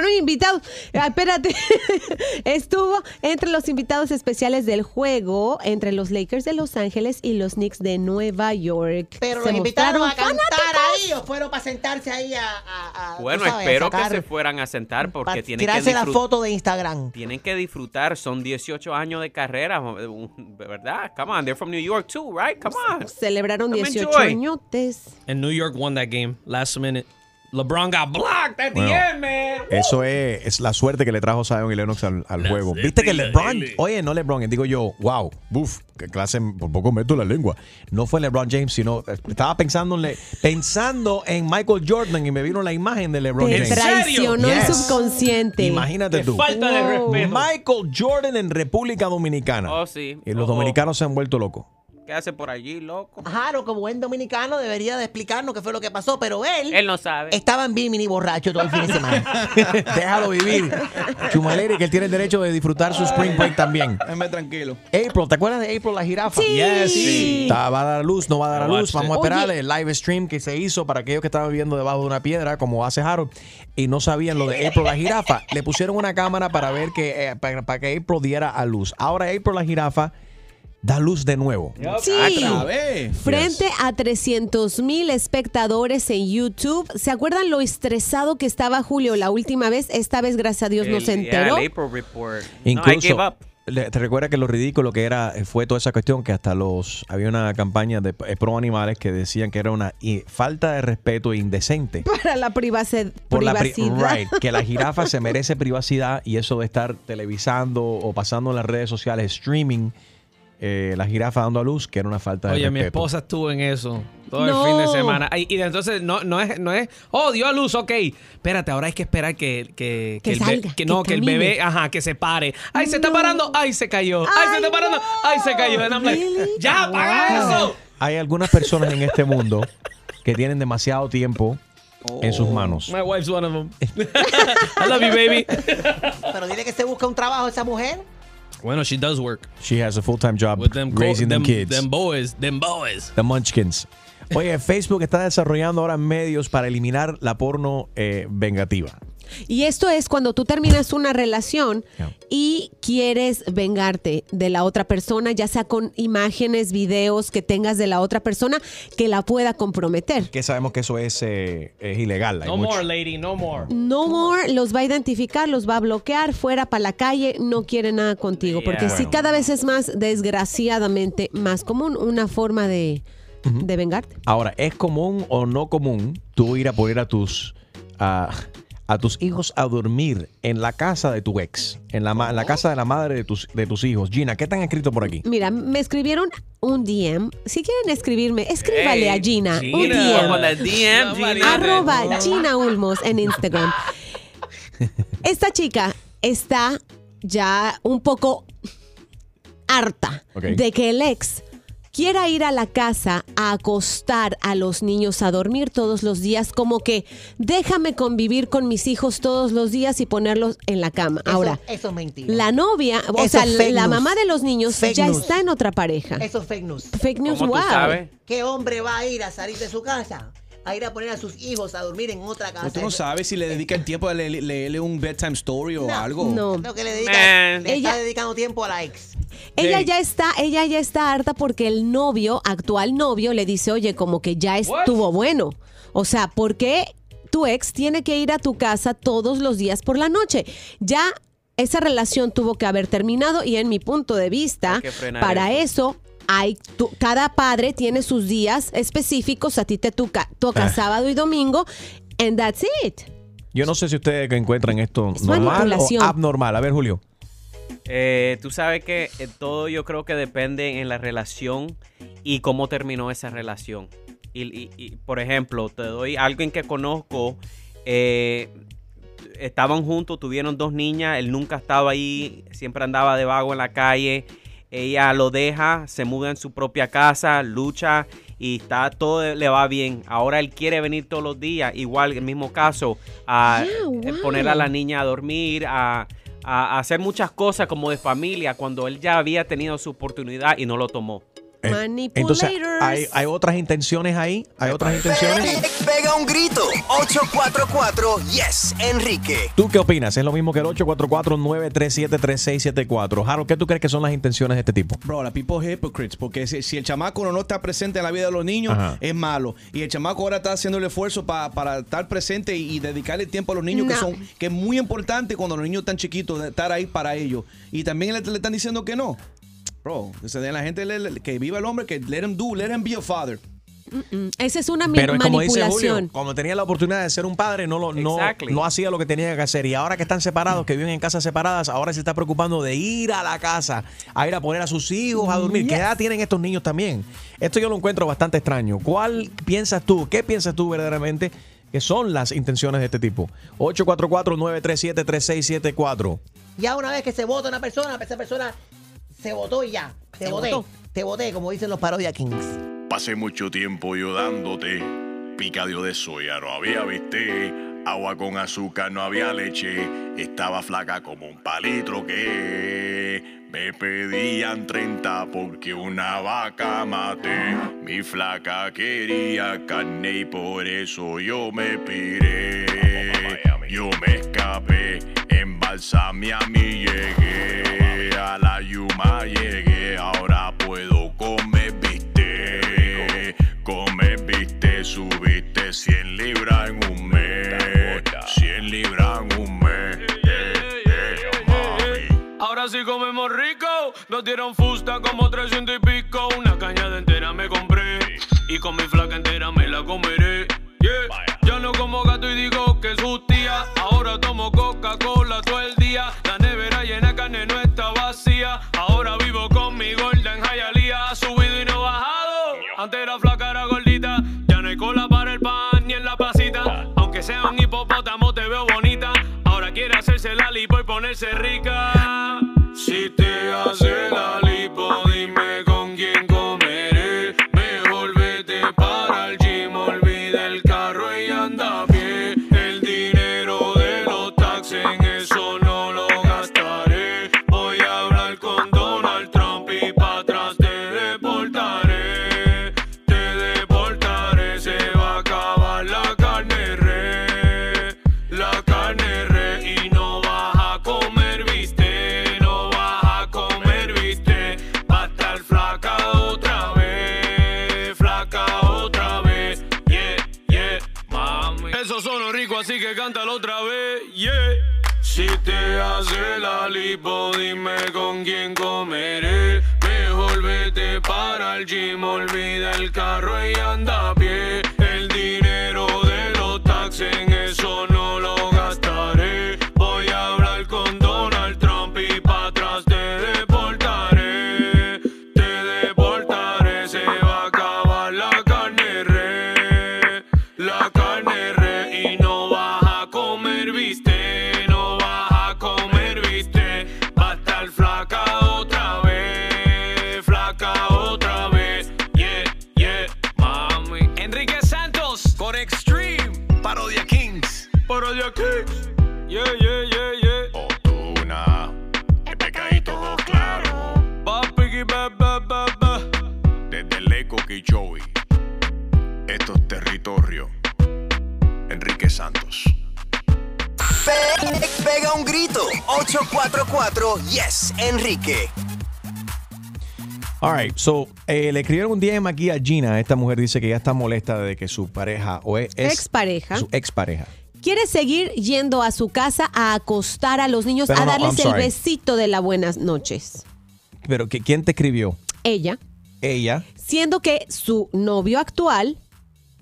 invitados. Ah, espérate. Estuvo entre los invitados especiales del juego entre los Lakers de Los Ángeles y los Knicks de Nueva York. Pero Se los invitaron a cantar ahí o fueron para sentarse ahí a, a- a, Bueno, sabes, espero que se fueran a sentar porque tienen que tirarse la foto de Instagram. Tienen que disfrutar, son 18 años de carrera, ¿verdad? Come on, they're from New York too, right? Come on. Celebraron Come 18 enjoy. añotes. And New York won that game last minute. LeBron got blocked at the end, man. Eso es, es la suerte que le trajo Zion y Lennox al, al juego. Viste que LeBron, oye, no LeBron, digo yo, wow, buf, qué clase, por poco meto la lengua. No fue LeBron James, sino eh, estaba pensando en, le- pensando en Michael Jordan y me vino la imagen de LeBron Te James. traicionó el Yes. subconsciente. Imagínate Qué tú. falta de respeto. Michael Jordan en República Dominicana. Oh, sí. Y los Oh. dominicanos se han vuelto locos. ¿Qué hace por allí, loco? Claro, como buen dominicano debería de explicarnos qué fue lo que pasó, pero él, Él no sabe. estaba en Bimini borracho todo el fin de semana. Déjalo vivir. Chumaleri, que él tiene el derecho de disfrutar su spring break también. Déjame tranquilo. April, ¿te acuerdas de April la jirafa? Sí. Yes, sí. Está- va a dar a luz, no va a dar a luz. Vamos a esperar Oye. el live stream que se hizo para aquellos que estaban viviendo debajo de una piedra, como hace Harold, y no sabían lo de April la jirafa. Le pusieron una cámara para ver que, eh, para, para que April diera a luz. Ahora April la jirafa da luz de nuevo. Sí. Frente a 300 mil espectadores en YouTube. ¿Se acuerdan lo estresado que estaba Julio la última vez? Esta vez, gracias a Dios, no El- se enteró. el April Report. no, I Incluso, te recuerda que lo ridículo que era eh, fue toda esa cuestión que hasta los había una campaña de eh, pro animales que decían que era una falta de respeto indecente. Para la privaci- Por la pri- privacidad. right, que la jirafa se merece privacidad y eso de estar televisando o pasando en las redes sociales streaming eh, la jirafa dando a luz que era una falta de Oye, mi esposa estuvo en eso todo No. el fin de semana. Ay, Y, de entonces no, no es, no es, oh, dio a luz, ok. Espérate, ahora hay que esperar que, que, Que el salga, que que no, que el bebé, ajá, que se pare. Ay, se está parando, ay, se cayó. Ay, se está parando, ay, se cayó. Like, ya, apaga Wow. eso. Hay algunas personas en este mundo que tienen demasiado tiempo en sus manos. My wife's one of them. I love you, baby. pero dile que se busca un trabajo esa mujer. Bueno, she does work. She has a full-time job With them, co- raising them, them, kids. them boys, them boys. The Munchkins. Oye, Facebook está desarrollando ahora medios para eliminar la porno eh, vengativa. Y esto es cuando tú terminas una relación y quieres vengarte de la otra persona, ya sea con imágenes, videos que tengas de la otra persona que la pueda comprometer. Que sabemos que eso es, eh, es ilegal. Hay No mucho- more, lady, no more. No more los va a identificar, los va a bloquear fuera para la calle, no quiere nada contigo, porque Yeah. sí cada vez es más desgraciadamente más común una forma de, de vengarte. Ahora, ¿es común o no común tú ir a poner a tus a, a tus hijos a dormir en la casa de tu ex, en la, ma- en la casa de la madre de tus, de tus hijos? Gina, ¿qué te han escrito por aquí? Mira, me escribieron un DM. Si quieren escribirme, escríbale Hey, a Gina. un DM. Gina. Arroba Gina Ulmos en Instagram. Esta chica está ya un poco harta de que el ex quiera ir a la casa a acostar a los niños a dormir todos los días, como que déjame convivir con mis hijos todos los días y ponerlos en la cama. Eso- Ahora, eso es mentira. la novia, o Eso sea, la mamá de los niños Fake ya news. está en otra pareja. Eso es fake news. Fake news, ¿Cómo tú wow. sabes? ¿Qué hombre va a ir a salir de su casa? A ir a poner a sus hijos a dormir en otra casa. Tú no sabes si le dedica el tiempo le- leerle un bedtime story o algo. No. Lo que le dedica, le Ella- está dedicando tiempo a la ex. Ella Hey. ya está, ella ya está harta porque el novio, actual novio, le dice, oye, como que ya estuvo bueno. O sea, ¿por qué tu ex tiene que ir a tu casa todos los días por la noche? Ya esa relación tuvo que haber terminado y en mi punto de vista, para eso. Hay, cada padre tiene sus días específicos, a ti te toca, toca Ah. sábado y domingo, and that's it. Yo no sé si ustedes encuentran esto Es normal o abnormal. A ver, Julio. Eh, tú sabes que eh, todo yo creo que depende en la relación y cómo terminó esa relación. Y, y- y, por ejemplo, te doy alguien que conozco, eh, estaban juntos, tuvieron dos niñas, él nunca estaba ahí, siempre andaba de vago en la calle, ella lo deja, se muda en su propia casa, lucha y está todo le va bien. Ahora él quiere venir todos los días, igual el mismo caso, a Yeah, eh, wow. poner a la niña a dormir, a, a hacer muchas cosas como de familia cuando él ya había tenido su oportunidad y no lo tomó. Entonces, ¿hay, hay otras intenciones ahí? ¿Hay otras intenciones? Pega un grito. 844 Yes, Enrique. ¿Tú qué opinas? ¿Es lo mismo que el 844-937-3674? Harold, ¿qué tú crees que son las intenciones de este tipo? Bro, la people hypocrites. Porque si, si el chamaco no está presente en la vida de los niños, Ajá. es malo. Y el chamaco ahora está haciendo el esfuerzo pa- para estar presente y, y dedicarle tiempo a los niños, que son que es muy importante cuando los niños están chiquitos, de estar ahí para ellos. Y también le, le están diciendo que no. Bro, den la gente le- le- que viva el hombre, que let him do, let him be a father. Mm, Esa es una Pero es como dice manipulación. Julio, cuando tenía la oportunidad de ser un padre, no, lo, no, Exactly. no hacía lo que tenía que hacer. Y ahora que están separados, que viven en casas separadas, ahora se está preocupando de ir a la casa, a ir a poner a sus hijos a dormir. ¿Qué edad tienen estos niños también? Esto yo lo encuentro bastante extraño. ¿Cuál piensas tú? ¿Qué piensas tú verdaderamente que son las intenciones de este tipo? 844-937-3674. Ya una vez que se vota una persona, esa persona se votó y ya. Te voté. Te voté, como dicen los Parodia Kings. Pasé mucho tiempo yo dándote picadillo de soya, no había viste, agua con azúcar, no había leche, estaba flaca como un palitro que me pedían 30 porque una vaca maté. Mi flaca quería carne y por eso yo me piré. Yo me escapé, embalsamé a mí llegué, yuma llegué, ahora puedo comer viste, comer viste, subiste 100 libras en un mes, 100 libras en un mes. eh, eh, mami. Ahora sí comemos rico. Nos dieron fusta como 300 y pico. Una caña de entera me compré. Y con mi flaca entera me la comeré. Yeah. Ya no como gato y digo que es justicia. Ahora tomo Coca-Cola todo el día. La nevera llena de carne sea un hipopótamo, te veo bonita. Ahora quiere hacerse la lipo y ponerse rica. Si te hace la otra vez, yeah. Si te hace la lipo, dime con quién comeré. Mejor vete para el gym, olvida el carro y anda a pie. 844 Yes, Enrique. All right, so eh, le escribieron un DM aquí a Gina. Esta mujer dice que ya está molesta de que su pareja o es, Expareja. su expareja. Quiere seguir yendo a su casa a acostar a los niños, Pero a no, darles I'm el sorry. besito de las buenas noches. Pero que, ¿quién te escribió? Ella, Ella. siendo que su novio actual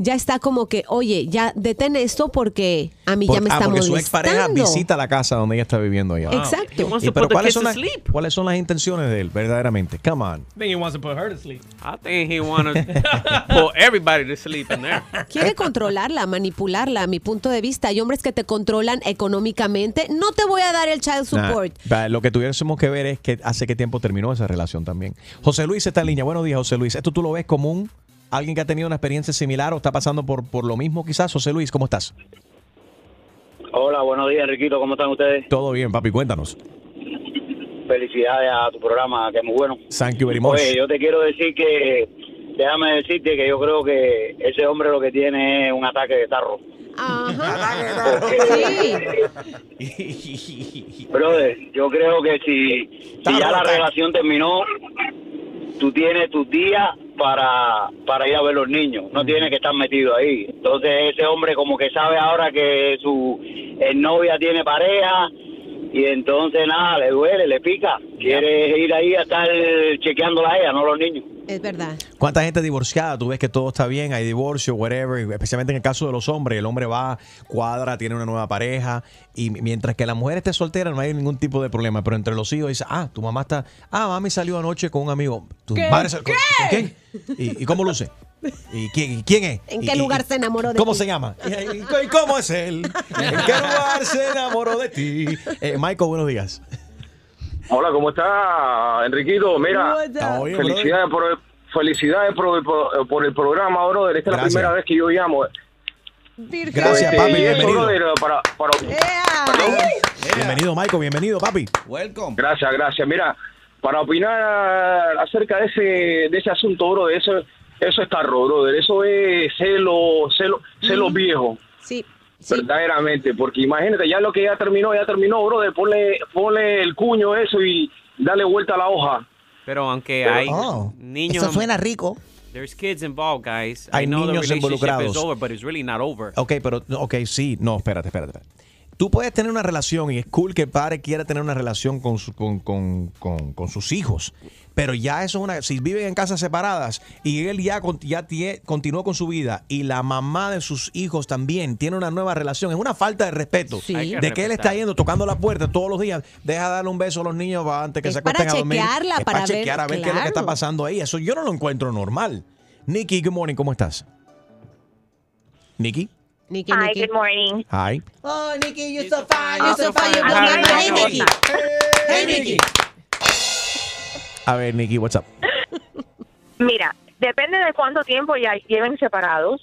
ya está como que, oye, ya detén esto porque a mí ya Por- me ah, está porque su expareja molestando. visita la casa donde ella está viviendo allá. Exacto. Wants Y to pero ¿cuáles son, to las. ¿cuáles son las intenciones de él, verdaderamente? Come on. I think he wants to put her to sleep. I think he wanna put everybody to sleep in there. Quiere controlarla, manipularla, a mi punto de vista. Hay hombres que te controlan económicamente. No te voy a dar el child Nah, support. va, lo que tuviésemos que ver es que hace qué tiempo terminó esa relación también. José Luis está en línea. Buenos días, José Luis. ¿Esto tú lo ves común? ¿Alguien que ha tenido una experiencia similar o está pasando por, por lo mismo quizás? José Luis, ¿cómo estás? Hola, buenos días, Enriquito. ¿Cómo están ustedes? Todo bien, papi, cuéntanos. Felicidades a tu programa, que es muy bueno. Thank you very much. Oye, yo te quiero decir que, déjame decirte que yo creo que ese hombre lo que tiene es un ataque de tarro. Brother, yo creo que si, si ya la relación terminó, tú tienes tus días para, para ir a ver los niños. No tienes que estar metido ahí. Entonces ese hombre como que sabe ahora que su eh, novia tiene pareja y entonces nada, le duele, le pica. Quiere ir ahí a estar chequeándola a ella, no los niños. Es verdad. ¿Cuánta gente divorciada? Tú ves que todo está bien, hay divorcio, whatever, especialmente en el caso de los hombres. El hombre va, cuadra, tiene una nueva pareja, y mientras que la mujer esté soltera no hay ningún tipo de problema. Pero entre los hijos dice, ah, tu mamá está, ah, mami salió anoche con un amigo. ¿Tu ¿Qué? madre ¿Qué? ¿con quién? ¿Y, y cómo luce? ¿Y quién, quién es? ¿En ¿Y- qué y- lugar se enamoró de ¿Cómo ti? se llama? ¿Y, y- y cómo es él? ¿En qué lugar se enamoró de ti? Eh, Michael, buenos días. Hola, ¿cómo está, Enriquito? Mira, felicidades, por el, felicidades por el, por- por el programa, brother. Esta es la Gracias. primera vez que yo llamo. Gracias, Este, papi, bienvenido. para, para- Bienvenido, Michael, bienvenido, papi. Welcome. Gracias, gracias. Mira, para opinar acerca de ese, de ese asunto, brother, eso, eso está raro, brother. Eso es celo, celo, celo viejo. Sí. Verdaderamente, porque imagínate, ya lo que ya terminó, ya terminó, brother. Ponle, ponle el cuño eso y dale vuelta a la hoja. Pero aunque Pero- hay Oh, niños. eso suena rico. There's kids involved, guys. Hay I know niños the relationship involucrados. is over, but it's really not over. Ok, pero, ok, sí, no, espérate, espérate. espérate. Tú puedes tener una relación y es cool que el padre quiera tener una relación con, su- con, con- con- con sus hijos, pero ya eso es una. Si viven en casas separadas y él ya, ya tie- continuó con su vida y la mamá de sus hijos también tiene una nueva relación, es una falta de respeto. Sí. Que De que él está yendo, tocando la puerta todos los días, deja darle un beso a los niños antes que Es se acuesten a dormir. chequearla, es para para ver- chequear a ver qué es lo que está pasando ahí. Eso yo no lo encuentro normal. Nikki, good morning, ¿cómo estás? Nikki, Nikki, Hi, Nikki. good morning. hi. Oh, Nikki, you're so fine. You're so fine. You're Hi, Hey, hi, Nikki. Hey, Nikki. A ver, Nikki, what's up? Mira, depende de cuánto tiempo ya lleven separados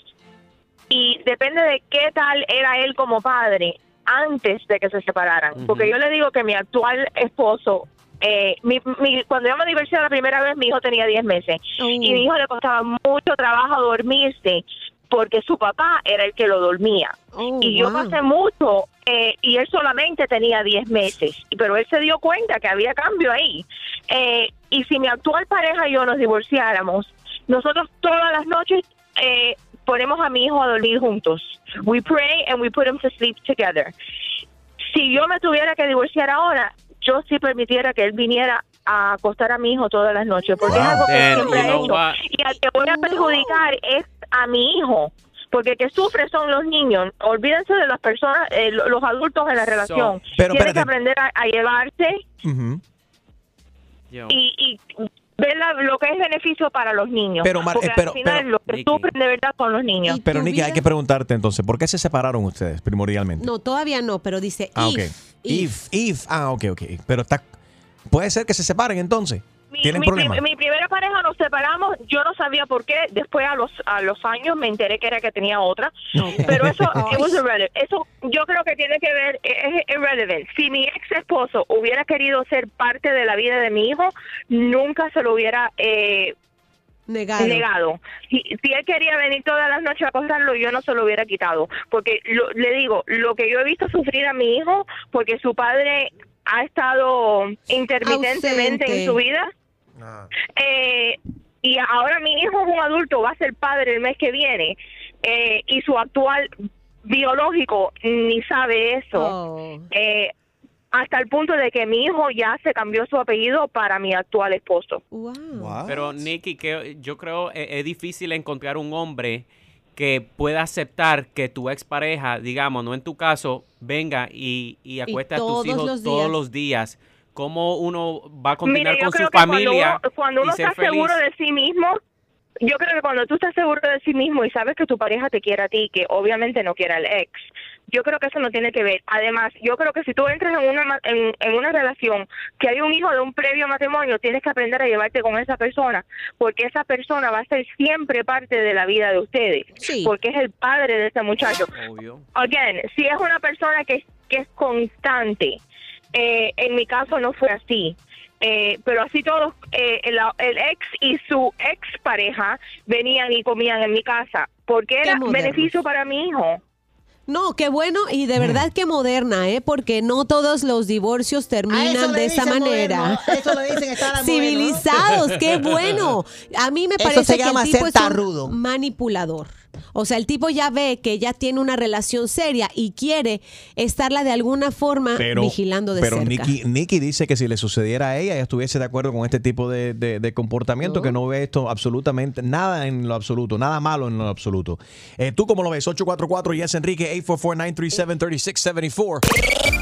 y depende de qué tal era él como padre antes de que se separaran. Porque yo le digo que mi actual esposo, eh, mi, mi- cuando yo me divorcié la primera vez, mi hijo tenía 10 meses y mi hijo le costaba mucho trabajo dormirse porque su papá era el que lo dormía. y yo wow. pasé mucho eh, y él solamente tenía 10 meses, pero él se dio cuenta que había cambio ahí. Eh, y si mi actual pareja y yo nos divorciáramos, nosotros todas las noches eh, ponemos a mi hijo a dormir juntos. We pray and we put him to sleep together. Si yo me tuviera que divorciar ahora, yo sí permitiera que él viniera a acostar a mi hijo todas las noches, porque es algo que Then, siempre know hecho. what? Y al que voy a perjudicar es a mi hijo. Porque el que sufre son los niños. Olvídense de las personas, eh, lo- los adultos en la relación. Pero, Tienen que aprender a, a llevarse Y, y ver la- lo que es beneficio para los niños. Pero, Mar- Porque eh, pero- al final pero- lo que sufren de verdad son los niños. Pero Nicky, hay que preguntarte entonces, ¿por qué se separaron ustedes primordialmente? No, todavía no, pero dice Ah, if. ok. If, if. Ah, ok, ok. Pero está, puede ser que se separen entonces. Mi, ¿Tienen mi problemas? prim- mi primera pareja nos separamos, yo no sabía por qué, después a los a los años me enteré que era que tenía otra, pero eso it was irrele- eso yo creo que tiene que ver es irrelevant. Si mi ex esposo hubiera querido ser parte de la vida de mi hijo, nunca se lo hubiera eh, Negado. negado. Si, si él quería venir todas las noches a acostarlo, yo no se lo hubiera quitado. Porque lo- le digo, lo que yo he visto sufrir a mi hijo, porque su padre ha estado intermitentemente Ausente. en su vida. Eh, y ahora mi hijo es un adulto, va a ser padre el mes que viene. eh, y su actual biológico ni sabe eso. Oh. Eh, hasta el punto de que mi hijo ya se cambió su apellido para mi actual esposo. Pero Nicky, que yo creo e- es, difícil encontrar un hombre que pueda aceptar que tu expareja, digamos, no en tu caso, venga y, y acueste a tus hijos los todos los días. ¿Cómo uno va a Mira, yo con su familia Cuando uno, cuando uno y ser está feliz? seguro de sí mismo, yo creo que cuando tú estás seguro de sí mismo y sabes que tu pareja te quiere a ti, que obviamente no quiere al ex, yo creo que eso no tiene que ver. Además, yo creo que si tú entras en una ma- en, en una relación que hay un hijo de un previo matrimonio, tienes que aprender a llevarte con esa persona, porque esa persona va a ser siempre parte de la vida de ustedes, porque es el padre de ese muchacho. Again, si es una persona que, que es constante, eh, en mi caso no fue así. Eh, pero así todos, eh, el, el ex y su ex pareja venían y comían en mi casa, porque era beneficio para mi hijo. No, qué bueno y de verdad que moderna, ¿eh? Porque no todos los divorcios terminan de esa manera. moderno, eso le dicen estar Civilizados, qué bueno. A mí me Eso parece se que el tipo ser es un manipulador. O sea, el tipo ya ve que ya tiene una relación seria y quiere estarla de alguna forma Pero, vigilando de pero cerca. Nicky, Nicky dice que si le sucediera a ella, ella estuviese de acuerdo con este tipo de, de- de comportamiento, que no ve esto absolutamente, nada en lo absoluto, nada malo en lo absoluto. Eh, ¿Tú cómo lo ves? 844 Yes Enrique 844-937-3674.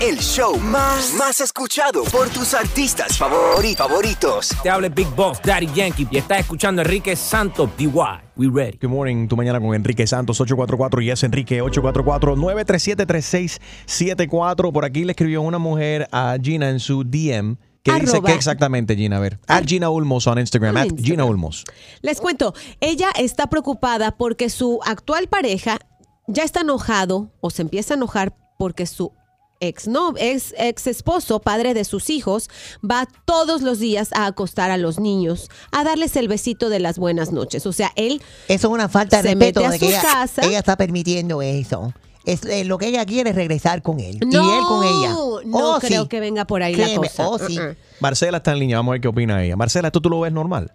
El show más, más escuchado por tus artistas favori- favoritos. Te habla Big Boss, Daddy Yankee, y estás escuchando Enrique Santos, DY. We ready. Good morning, tu mañana con Enrique Santos, 844 Yes Enrique 844-937-3674. Por aquí le escribió una mujer a Gina en su DM. que dice que exactamente, Gina? A ver. At Gina Ulmos on Instagram. At Instagram. Gina Ulmos. Les cuento, ella está preocupada porque su actual pareja ya está enojado o se empieza a enojar porque su ex no ex, ex esposo, padre de sus hijos, va todos los días a acostar a los niños, a darles el besito de las buenas noches. O sea, él Eso es una falta de se respeto mete a de su que ella, casa. ella está permitiendo eso. Es, eh, lo que ella quiere es regresar con él. no, y él con ella. no Oh, creo sí. que venga por ahí la cosa. oh, sí. Marcela está en línea. Vamos a ver qué opina ella. Marcela, ¿esto tú lo ves normal?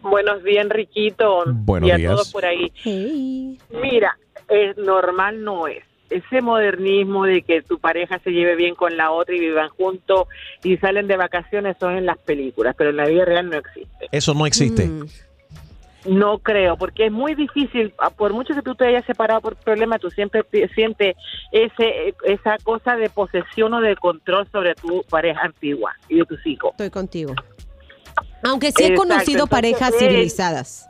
Buenos días, Enriquito. Buenos y a días. todos por ahí. Mira, es normal no es. Ese modernismo de que tu pareja se lleve bien con la otra y vivan juntos y salen de vacaciones son en las películas, pero en la vida real no existe. Eso no existe. Mm. No creo, porque es muy difícil, ah, por mucho que tú te hayas separado por problemas, tú siempre sientes ese, esa cosa de posesión o de control sobre tu pareja antigua y de tus hijos. Estoy contigo. Aunque sí he Exacto, conocido entonces, parejas él- civilizadas.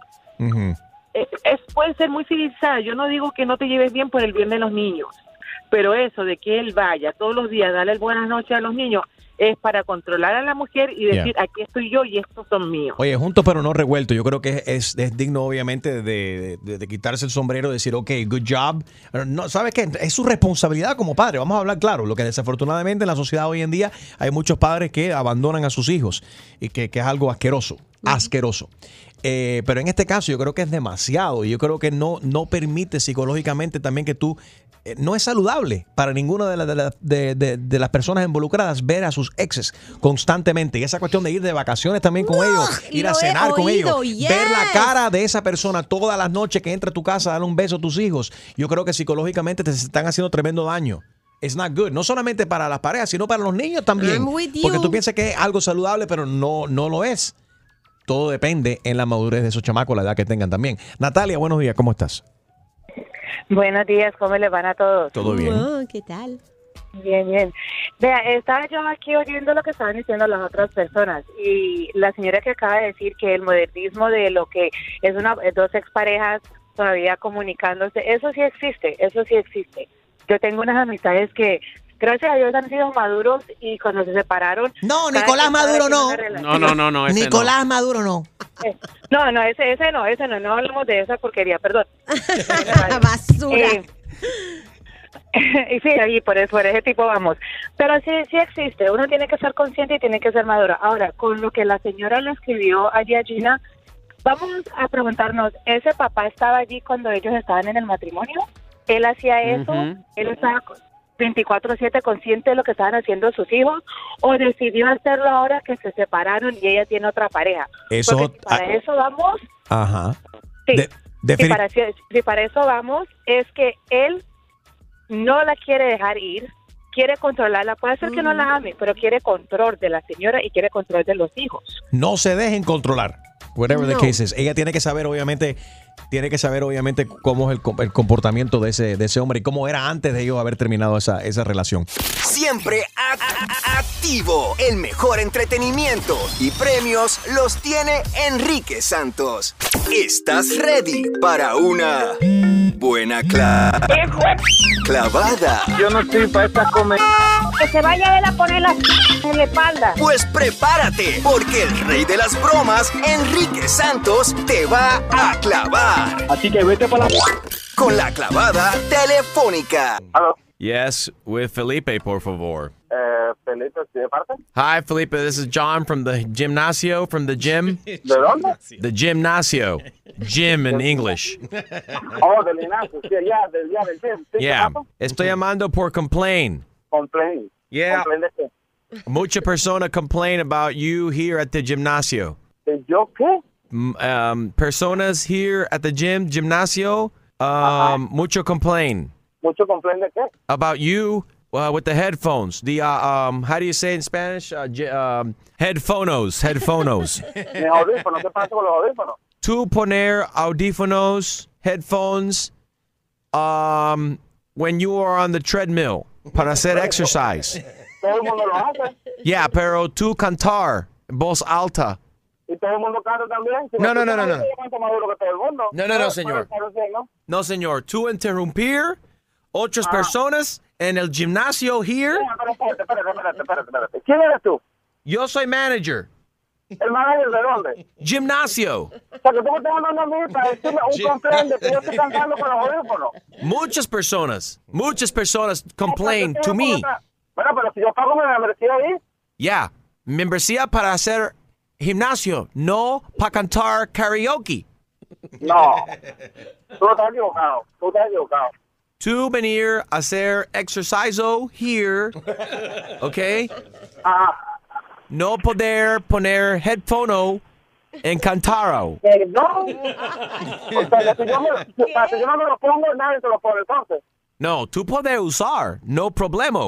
Es- puede ser muy civilizada. Yo no digo que no te lleves bien por el bien de los niños, pero eso de que él vaya todos los días a darle buenas noches a los niños es para controlar a la mujer y decir, Yeah. aquí estoy yo y estos son míos. Oye, juntos pero no revueltos. Yo creo que es, es digno, obviamente, de, de- de quitarse el sombrero y decir, ok, good job. No, ¿Sabes qué? Es su responsabilidad como padre. Vamos a hablar claro. Lo que desafortunadamente en la sociedad hoy en día hay muchos padres que abandonan a sus hijos y que, que es algo asqueroso. Asqueroso. Eh, pero en este caso yo creo que es demasiado y yo creo que no, no permite psicológicamente también que tú... eh, no es saludable para ninguna de, la- de la- de- las personas involucradas ver a sus exes constantemente. Y esa cuestión de ir de vacaciones también con ellos, ir a cenar con ellos, ver la cara de esa persona todas las noches que entra a tu casa, darle un beso a tus hijos. Yo creo que psicológicamente te están haciendo tremendo daño. It's not good. No solamente para las parejas, sino para los niños también. Porque tú piensas que es algo saludable, pero no, no lo es. Todo depende en la madurez de esos chamacos, la edad que tengan también. Natalia, buenos días, ¿cómo estás? Buenos días, ¿cómo le van a todos? Todo bien. Oh, ¿Qué tal? Bien, bien. Vea, estaba yo aquí oyendo lo que estaban diciendo las otras personas y la señora que acaba de decir que el modernismo de lo que es una dos exparejas todavía comunicándose, eso sí existe, eso sí existe. Yo tengo unas amistades que gracias a Dios han sido maduros y cuando se separaron... No, Nicolás Maduro no. No, no, no, no. Ese Nicolás Maduro no. No, no, ese, ese no, ese no, no hablamos de esa porquería, perdón. Basura. Eh, y sí, ahí por, eso, por ese tipo vamos. Pero sí, sí existe, uno tiene que ser consciente y tiene que ser maduro. Ahora, con lo que la señora le escribió allí a Gina, vamos a preguntarnos, ¿ese papá estaba allí cuando ellos estaban en el matrimonio? ¿Él hacía eso? Ujú. ¿Él estaba 24/7 consciente de lo que estaban haciendo sus hijos? ¿O decidió hacerlo ahora que se separaron y ella tiene otra pareja? Eso- Porque si para eso vamos, Ajá. Sí. De- si, para, si- si para eso vamos, es que él no la quiere dejar ir, quiere controlarla. Puede ser que no la ame, pero quiere control de la señora y quiere control de los hijos. no se dejen controlar. Whatever the case is. Ella tiene que saber, obviamente, tiene que saber, obviamente, cómo es el, com- el comportamiento de ese, de ese hombre y cómo era antes de ellos haber terminado esa, esa relación. Siempre activo. El mejor entretenimiento y premios los tiene Enrique Santos. ¿Estás ready para una buena cla- clavada? Yo no estoy para esta comer. Que se vaya él a poner la en la espalda. Pues prepárate, porque el rey de las bromas, Enrique Santos, te va a clavar. Así que vete para la... Con la clavada telefónica. Yes, with Felipe, por favor. Eh, Felipe, ¿sí de parte? Hi, Felipe. This is John from the gymnasio, from the gym. ¿De dónde? The gymnasio. Gym in English. Oh, del gimnasio, sí, allá, del gym. ¿Sí, Yeah. Estoy llamando por complain. Complain. Yeah. ¿Complain de? Mucha persona complain about you here at the gymnasio. ¿De ¿Yo qué? Um, personas here at the gym, gymnasio, um, mucho complain ¿Mucho complain de qué? about you uh, with the headphones. The uh, um, how do you say in Spanish? Uh, um, headphonos, headphonos. Mis audífonos, ¿qué pasa con los audífonos? Tú poner audífonos, headphones, um, when you are on the treadmill para hacer exercise. Todo el mundo lo hace. Yeah, pero tú cantar, voz alta. Y todo el mundo canta también. Si No, no, no, no, no. yo canto más duro que todo el mundo. No, no, no, señor. pero- pero sí, ¿no? No, señor. Tú interrumpir otras Ah. personas en el gimnasio here. Pero espérate, espérate, espérate, espérate, espérate. ¿Quién eres tú? Yo soy manager. ¿El manager de dónde? Gimnasio. O sea, que tú me estás mandando a mí para decirme un complaint de que yo estoy cantando con los audífonos. Muchas personas, muchas personas complain to me. Bueno, pero si yo pago mi membresía ahí, Yeah, membresía para hacer gimnasio, no para cantar karaoke. no. Tú estás equivocado. Tú estás equivocado. Tú venir a hacer exerciso here, ¿ok? No poder poner headphone en cantaro. Perdón. O sea, si yo, me, si- para que yo no me lo pongo, nadie se lo pone entonces. No, tú puedes usar, no problema,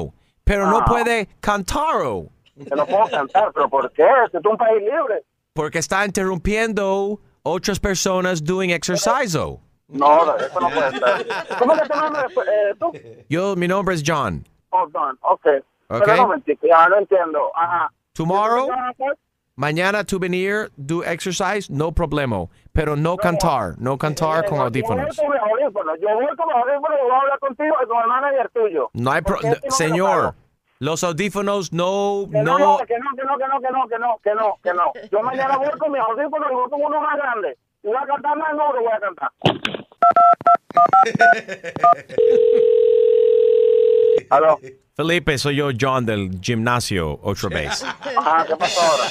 pero no Ah. puede cantaro. Que no puedo cantar, pero ¿por qué? Si es un país libre. Porque está interrumpiendo otras personas doing exerciso. No, eso no puede ser. ¿Cómo que te llamas eh, tú? Yo, mi nombre es John. Oh, Don, ok. Ok. Pero un momentico, ya no entiendo. Ajá. Tomorrow, ¿Qué mañana tú venir, do exercise, no problema, pero no cantar, no cantar con Yo audífonos. voy con mis audífonos. Yo voy con mis audífonos y voy a hablar contigo y con el manager tuyo. No hay pro- este no lo señor, los audífonos no, Que no, no, que no, que no, que no, que no, que no, que no, que no. Yo mañana voy con mis audífonos y voy con uno más grande. Y voy a cantar más duro, voy a cantar. Aló. Felipe, soy yo, John, del gimnasio otra vez. Ajá, ¿qué pasó ahora?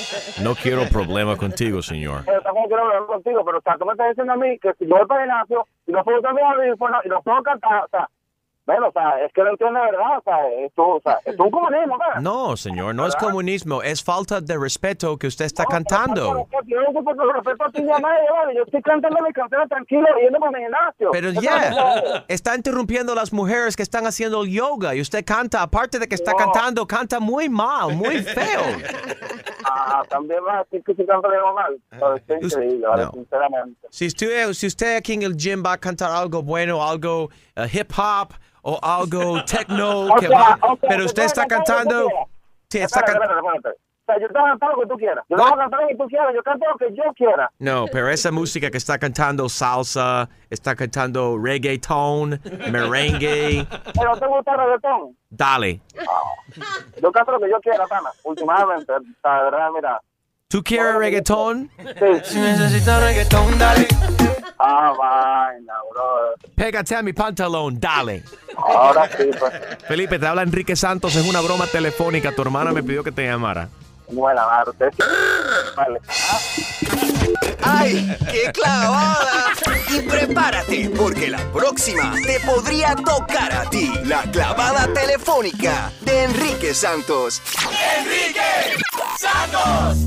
No quiero problema contigo, señor. Pero tampoco quiero hablar contigo, pero o sea, tú me estás diciendo a mí que si yo voy para el gimnasio y no puedo mis audífonos y no puedo cantar, o sea, bueno, o sea, es que no entiendo de verdad, o sea, esto, o sea, esto es un comunismo, ¿verdad? No, señor, no es comunismo, es falta de respeto que usted está Pero, cantando. pero, Yo no sé por qué respeto a ti ni a nadie, ¿vale? Yo estoy cantando mi canción tranquilo, yendo para mi gimnasio. Pero ya, no- está interrumpiendo a las mujeres que están haciendo el yoga y usted canta, aparte de que está No. cantando, canta muy mal, muy feo. Ah, también vas a decir que si canto bien mal. No, es increíble, ¿vale? no. Sinceramente. Si usted, si usted aquí en el gym va a cantar algo bueno, algo eh, hip hop o algo techno, O que sea, va- o sea, pero usted está cantando, sí, está Espérate, can- espérate, espérate. O sea, yo te cantar lo que tú quieras. Yo no voy a cantar lo que tú quieras. Yo canto lo que yo quiera. No, pero esa música que está cantando salsa, está cantando reggaeton, merengue, Pero te gusta el reggaetón. dale. Yo canto lo que yo quiera, Tana. Últimamente, de verdad, mira. ¿Tú quieres reggaetón? Sí. Si necesitas reggaetón, dale. Ah, vaina, bro. Pégate a mi pantalón, dale. Ahora sí, pues. Felipe, te habla Enrique Santos, es una broma telefónica. Tu hermana me pidió que te llamara. Buena, madre. Usted. Vale. ¡Ay, qué clavada! Y prepárate, porque la próxima te podría tocar a ti. La clavada telefónica de Enrique Santos. Enrique Santos.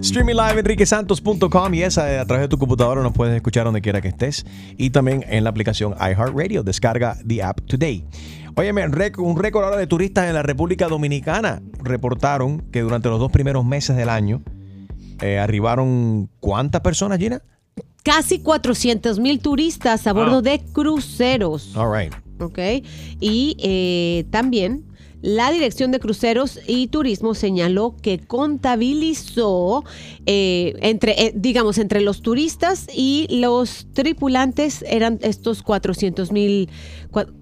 Streaming live enriquesantos.com y esa a través de tu computadora nos puedes escuchar donde quiera que estés y también en la aplicación iHeartRadio. Descarga the app today. Óyeme, un récord ahora de turistas en la República Dominicana reportaron que durante los dos primeros meses del año eh, arribaron ¿cuántas personas, Gina? Casi 400 mil turistas a bordo de cruceros. All right. ¿ok? Y eh, también la Dirección de Cruceros y Turismo señaló que contabilizó eh, entre, eh, digamos, entre los turistas y los tripulantes eran estos 400 mil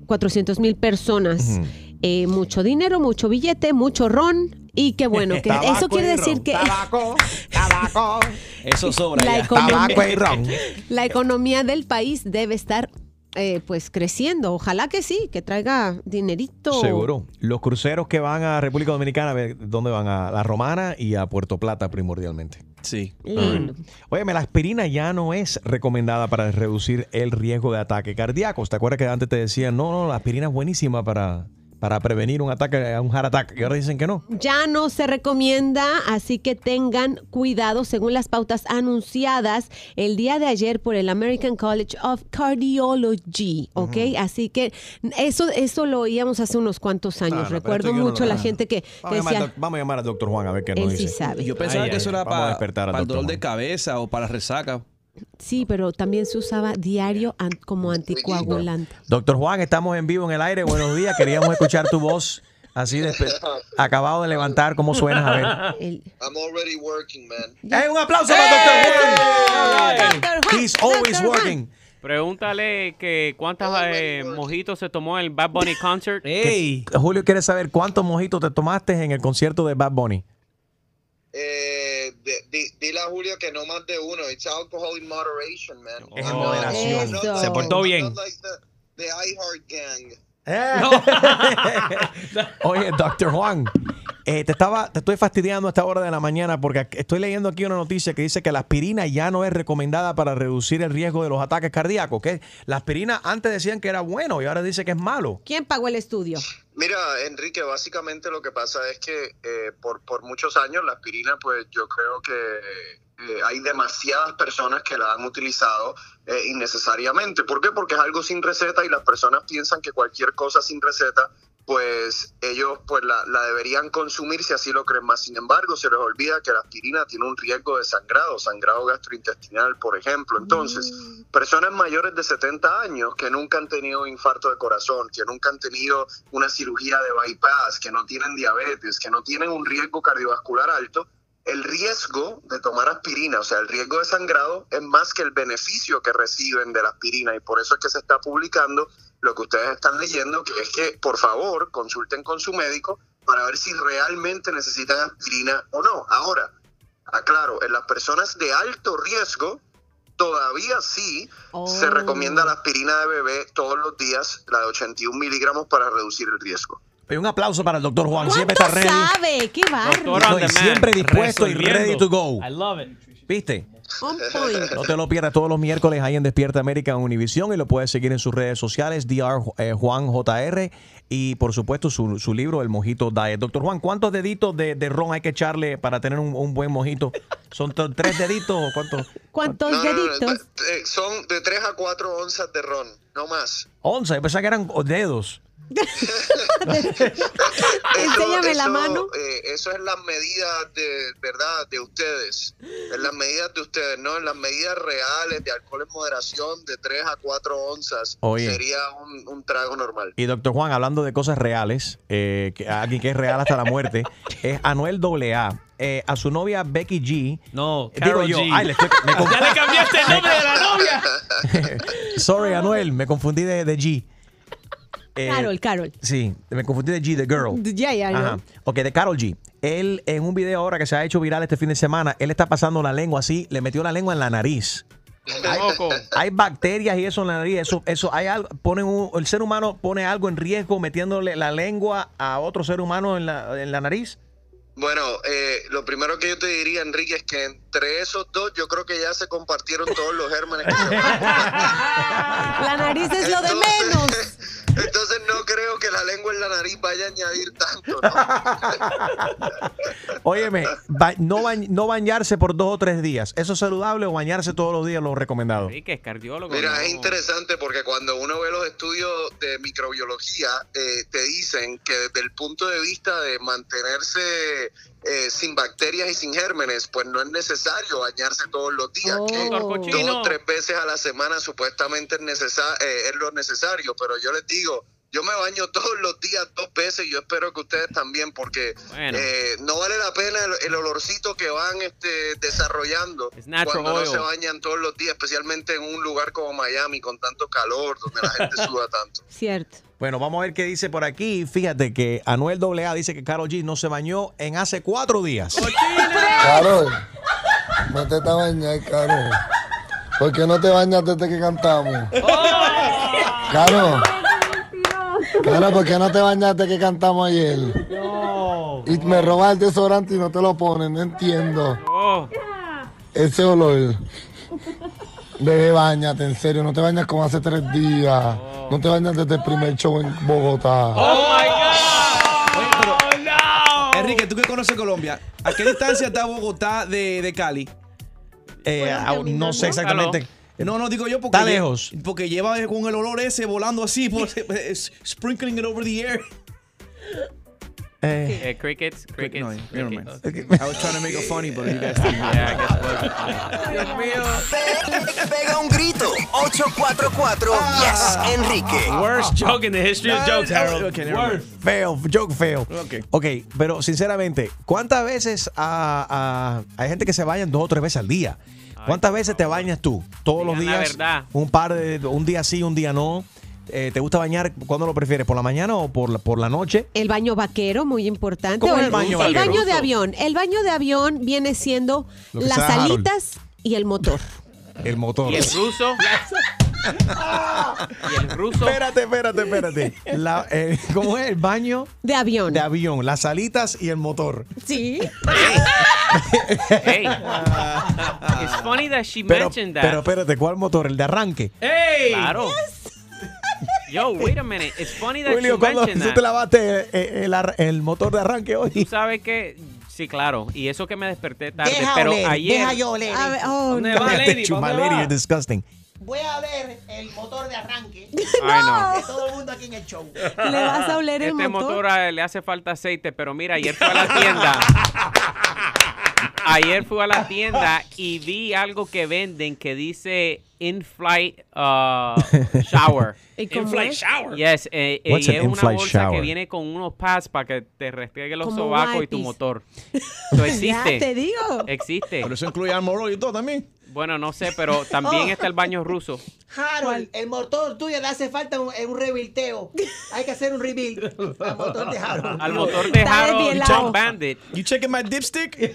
400 mil personas. Eh, mucho dinero, mucho billete, mucho ron y qué bueno que eso Tabaco quiere y decir ron. que Tabaco, tabaco. Eso sobra La ya. economía- la economía del país debe estar eh, pues creciendo. Ojalá que sí, que traiga dinerito. Seguro. Los cruceros que van a República Dominicana, a ver, ¿dónde van? A La Romana y a Puerto Plata primordialmente. Sí. Lindo. Óyeme, la aspirina ya no es recomendada para reducir el riesgo de ataque cardíaco. ¿Te acuerdas que antes te decían, no, no, la aspirina es buenísima para, para prevenir un ataque, un heart attack? Y ahora dicen que no. Ya no se recomienda, así que tengan cuidado según las pautas anunciadas el día de ayer por el American College of Cardiology, ¿ok? Así que eso, eso lo oíamos hace unos cuantos años. No, no, pero Recuerdo no mucho lo- la gente que, que Vamos a, llamar, decía, al doc- vamos a llamar al doctor Juan a ver qué Él nos sí dice. sabe. Yo pensaba Ay, que ay, eso era a para, despertar al para el doctor dolor de cabeza o para resaca. Sí, pero también se usaba diario como anticoagulante. Doctor Juan, estamos en vivo en el aire. Buenos días. Queríamos escuchar tu voz así de acabado de levantar. ¿Cómo suenas? A ver. El- I'm already working, man. ¡Eh, un aplauso para Doctor Juan! He's always working. Pregúntale que cuántas eh, mojitos se tomó en el Bad Bunny concert. Que- Julio quiere saber cuántos mojitos te tomaste en el concierto de Bad Bunny. Eh, di- di- dile a Julio que no más de uno. It's alcohol in moderation, man. Es en not- moderación. Eso. like- Se portó bien. not like the, the iHeart gang. Oye, Doctor Juan, eh, te estaba, te estoy fastidiando a esta hora de la mañana porque estoy leyendo aquí una noticia que dice que la aspirina ya no es recomendada para reducir el riesgo de los ataques cardíacos. Que la aspirina antes decían que era bueno y ahora dice que es malo. ¿Quién pagó el estudio? Mira, Enrique, básicamente lo que pasa es que eh, por, por muchos años la aspirina, pues yo creo que eh, hay demasiadas personas que la han utilizado eh, innecesariamente. ¿Por qué? Porque es algo sin receta y las personas piensan que cualquier cosa sin receta, pues ellos pues la, la deberían consumir si así lo creen más. Sin embargo, se les olvida que la aspirina tiene un riesgo de sangrado, sangrado gastrointestinal, por ejemplo. Entonces, personas mayores de 70 años que nunca han tenido infarto de corazón, que nunca han tenido una cirugía de bypass, que no tienen diabetes, que no tienen un riesgo cardiovascular alto, el riesgo de tomar aspirina, o sea, el riesgo de sangrado es más que el beneficio que reciben de la aspirina y por eso es que se está publicando lo que ustedes están leyendo, que es que por favor consulten con su médico para ver si realmente necesitan aspirina o no. Ahora, aclaro, en las personas de alto riesgo, todavía sí se recomienda la aspirina de bebé todos los días, la de 81 miligramos para reducir el riesgo. Pero un aplauso para el doctor Juan. Siempre está ready. sabe? ¡Qué bárbaro! Siempre dispuesto y ready to go. I love it. ¿Viste? On point. No te lo pierdas todos los miércoles ahí en Despierta América en Univisión y lo puedes seguir en sus redes sociales, DR eh, Juan JR y por supuesto su, su libro El Mojito Diet. Doctor Juan, ¿cuántos deditos de, de ron hay que echarle para tener un, un buen mojito? ¿Son tres deditos o cuántos? ¿Cuántos No, no, no, deditos? eh, son de 3 a 4 onzas de ron, no más. Once, yo pensaba que eran dedos. Enséñame la eso, mano. eh, eso es las medidas de verdad de ustedes. En las medidas de ustedes, no en las medidas reales de alcohol en moderación de 3 a 4 onzas Oye. sería un, un trago normal. Y doctor Juan, hablando de cosas reales, eh, que alguien que es real hasta la muerte, es Anuel AA. Eh, a su novia Becky G. No, digo Karol yo, G. ay, le estoy- me Ya le cambiaste el nombre de la novia. Sorry, Anuel, me confundí de, de G. Eh, Carol, Carol. Sí, me confundí de G, de Girl. Ya, ya, ya. Ajá. Ok, de Carol G. Él, en un video ahora que se ha hecho viral este fin de semana, él está pasando la lengua así, le metió la lengua en la nariz. Hay, hay bacterias y eso en la nariz. Eso, eso hay algo. Ponen un- el ser humano pone algo en riesgo metiéndole la lengua a otro ser humano en la, en la nariz. Bueno, eh, lo primero que yo te diría, Enrique, es que entre esos dos yo creo que ya se compartieron todos los gérmenes. que se- La nariz es lo de menos. Entonces no creo que la lengua en la nariz vaya a añadir tanto. Óyeme, ba- no, bañ- no bañarse por dos o tres días. ¿Eso es saludable o bañarse todos los días lo recomendado? Sí, que es cardiólogo. Mira, no. es interesante porque cuando uno ve los estudios de microbiología, eh, te dicen que desde el punto de vista de mantenerse eh, sin bacterias y sin gérmenes, pues no es necesario bañarse todos los días. que Doctor dos o tres veces a la semana supuestamente es, necesa- eh, es lo necesario, pero yo les digo, yo me baño todos los días dos veces y yo espero que ustedes también, porque Bueno. eh, no vale la pena el, el olorcito que van este, desarrollando natural cuando no oil. se bañan todos los días, especialmente en un lugar como Miami con tanto calor, donde la gente suda tanto. Cierto. Bueno, vamos a ver qué dice por aquí. Fíjate que Anuel AA dice que Carol G no se bañó en hace cuatro días. Carol, métete a bañar, Carol. ¿Por qué no te bañas desde que cantamos? Carol. Carol, ¿por qué no te bañas desde que cantamos ayer? Y me robas el desodorante y no te lo pones, no entiendo. Oh. Ese olor. Bebé, bañate, en serio, no te bañas como hace tres días. No te bañas desde el primer show en Bogotá. Oh Enrique, tú que conoces Colombia, ¿a qué distancia está Bogotá de, de Cali? Eh, no sé exactamente. No, no, digo yo porque. Está lle- lejos. Porque lleva con el olor ese volando así, por, sprinkling it over the air. Eh, Eh, crickets, crickets. No, never mind. I was trying to make it funny, but you guys didn't. Yeah, I guess Dios mío. Pega un grito. 844 Yes, Enrique. Worst joke in the history of jokes, Harold. Okay. Worst. Fail, joke fail. Ok. Ok, pero sinceramente, ¿cuántas veces ah, ah, hay gente que se bañan dos o tres veces al día? ¿Cuántas veces te bañas tú? ¿Todos los Digan la días? verdad. Un par de, un día sí, un día no. Eh, ¿Te gusta bañar? ¿Cuándo lo prefieres? ¿Por la mañana o por la, por la noche? El baño vaquero, muy importante. ¿Cómo O el baño el vaquero? baño de avión. El baño de avión viene siendo las alitas y el motor. El motor. ¿Y el ruso? ¿Y el ruso? Espérate, espérate, espérate. La- eh, ¿Cómo es el baño? De avión. De avión, las alitas y el motor. Sí. Hey. It's funny that she Pero, mentioned that. pero espérate, ¿cuál motor? ¿El de arranque? ¡Ey! Claro. Yo, wait a minute. It's funny that Julio, you ¿cuándo mentioned tú that. te lavaste el, ar- el motor de arranque Tú hoy? sabes que sí, claro. Y eso que me desperté tarde, Deja pero oler, ayer deja yo oler. A ver, oh, ¿Dónde no. va, lady? ¿Dónde va? disgusting. Voy a ver el motor de arranque Ay, no. de todo el mundo aquí en el show. ¿Le vas a oler el Este motor? motor ah, le hace falta aceite, pero mira, ayer fue a la tienda. ayer fui a la tienda y vi algo que venden que dice in-flight uh, shower. ¿Y cómo In-flight shower. Yes, eh, eh, y es una bolsa que viene con unos pads para que te restregue los sobacos y tu motor. Eso existe. Ya te digo. Existe. Pero eso incluye armor y todo también. Bueno, no sé, pero también Oh. está el baño ruso. Harold, el motor tuyo le hace falta un, un rebuildeo. Hay que hacer un rebuild al motor de Harold. Al motor de Harold. John Bandit. You checking my dipstick?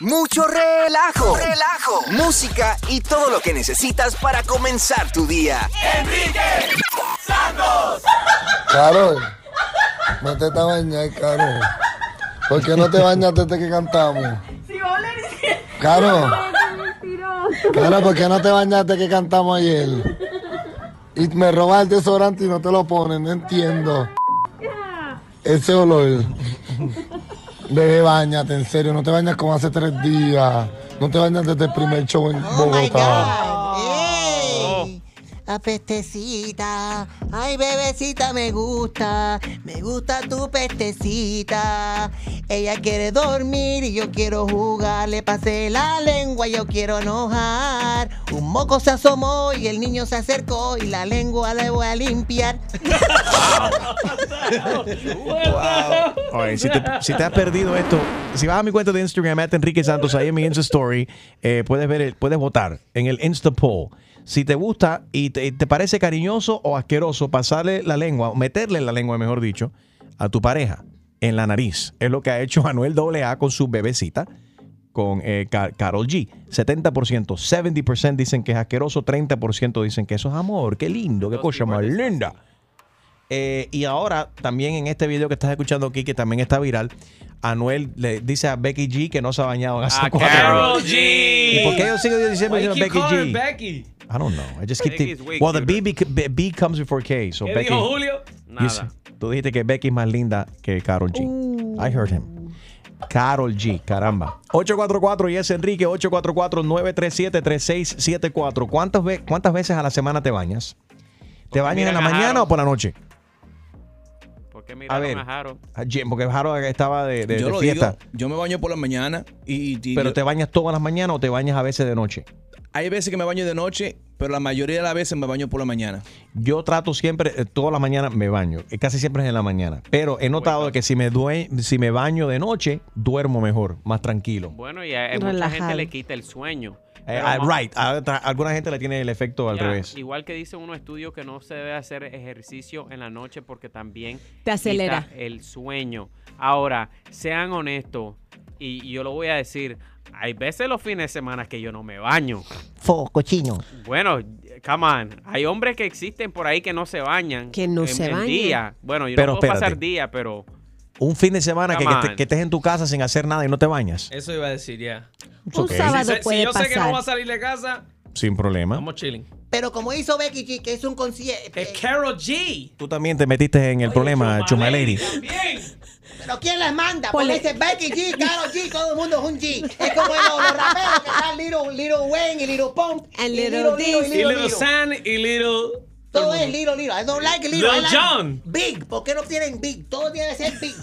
Mucho relajo, relajo, música y todo lo que necesitas para comenzar tu día. Enrique Santos. Carol, métete a bañar, Carol. ¿Por qué no te bañas desde que cantamos? Carol, Carol, ¿por qué no te bañas desde que cantamos ayer? Y me robas el desodorante y no te lo pones, no entiendo. Ese olor. Bebé, bañate, en serio, no te bañas como hace tres días. No te bañas desde el primer show en Oh Bogotá. God. ¡Ey! Apestecita, ay bebecita me gusta, me gusta tu pestecita. Ella quiere dormir y yo quiero jugar, le pasé la lengua, yo quiero enojar. Un moco se asomó y el niño se acercó y la lengua le voy a limpiar. Si, te, has perdido esto, si vas a mi cuenta de Instagram, at Enrique Santos, ahí en mi Insta Story, eh, puedes ver, el- puedes votar en el Insta Poll. Si te gusta y te, te parece cariñoso o asqueroso pasarle la lengua, o meterle la lengua, mejor dicho, a tu pareja en la nariz. Es lo que ha hecho Manuel AA con su bebecita, con eh, Ca- Carol G. 70%, 70% dicen que es asqueroso, 30% dicen que eso es amor. Qué lindo, qué cosa más linda. Eh, y ahora, también en este video que estás escuchando aquí, que también está viral, Anuel le dice a Becky G que no se ha bañado hace A cuatro Carol años. G. ¿Y por qué yo sigo diciendo Becky G? Becky? I don't know. I just keep thinking. Well, the. B, be- B comes before K. So ¿Qué Becky. dijo Julio? Nada. tú dijiste que Becky es más linda que Carol G. I heard him. Carol G, caramba. 844 y es Enrique, 844-937-3674. ¿Cuántas, ve- ¿Cuántas veces a la semana te bañas? ¿Te bañas en la mañana o por la noche? ¿Por qué A ver. a Jim, Porque Jaro estaba de, de- yo de lo fiesta. digo, yo me baño por la mañana y, y- ¿Pero yo- te bañas todas las mañanas o te bañas a veces de noche? hay veces que me baño de noche, pero la mayoría de las veces me baño por la mañana. Yo trato siempre, eh, todas las mañanas me baño. Eh, Casi siempre es en la mañana. Pero he notado que si me, due- si me baño de noche, duermo mejor, más tranquilo. Bueno, y a, a mucha gente le quita el sueño. Eh, ah, right. A, alguna gente le tiene el efecto al Ya, revés. Igual que dice unos estudios que no se debe hacer ejercicio en la noche porque también Te acelera. quita el sueño. Ahora, sean honestos y yo lo voy a decir, hay veces los fines de semana que yo no me baño. Fo, cochino. Bueno, come on, hay hombres que existen por ahí que no se bañan. Que no en, se en bañan. día. Bueno, yo Pero no puedo pasar día, pero Un fin de semana que, Come que te- on. que estés en tu casa sin hacer nada y no te bañas. Eso iba a decir ya. It's Un okay. sábado Si, si puede yo sé que no pasar. voy a salir de casa, Sin problema. vamos chilling. Pero como hizo Becky G, que es un concierto. Es Carol G. Tú también te metiste en el problema, Chuma Lady. También. Pero ¿quién las manda? Ponle- Porque dice Becky G, Karol G, todo el mundo es un G. Es como los, los raperos que están Little, Little Wayne y Little Pump. And y Little Little, this. Little, Y Little, Little Little. San y Little. Todo es Little, Little. I don't like Little. Lil I like Jon. Big. ¿Por qué no tienen Big? Todo tiene que ser Big.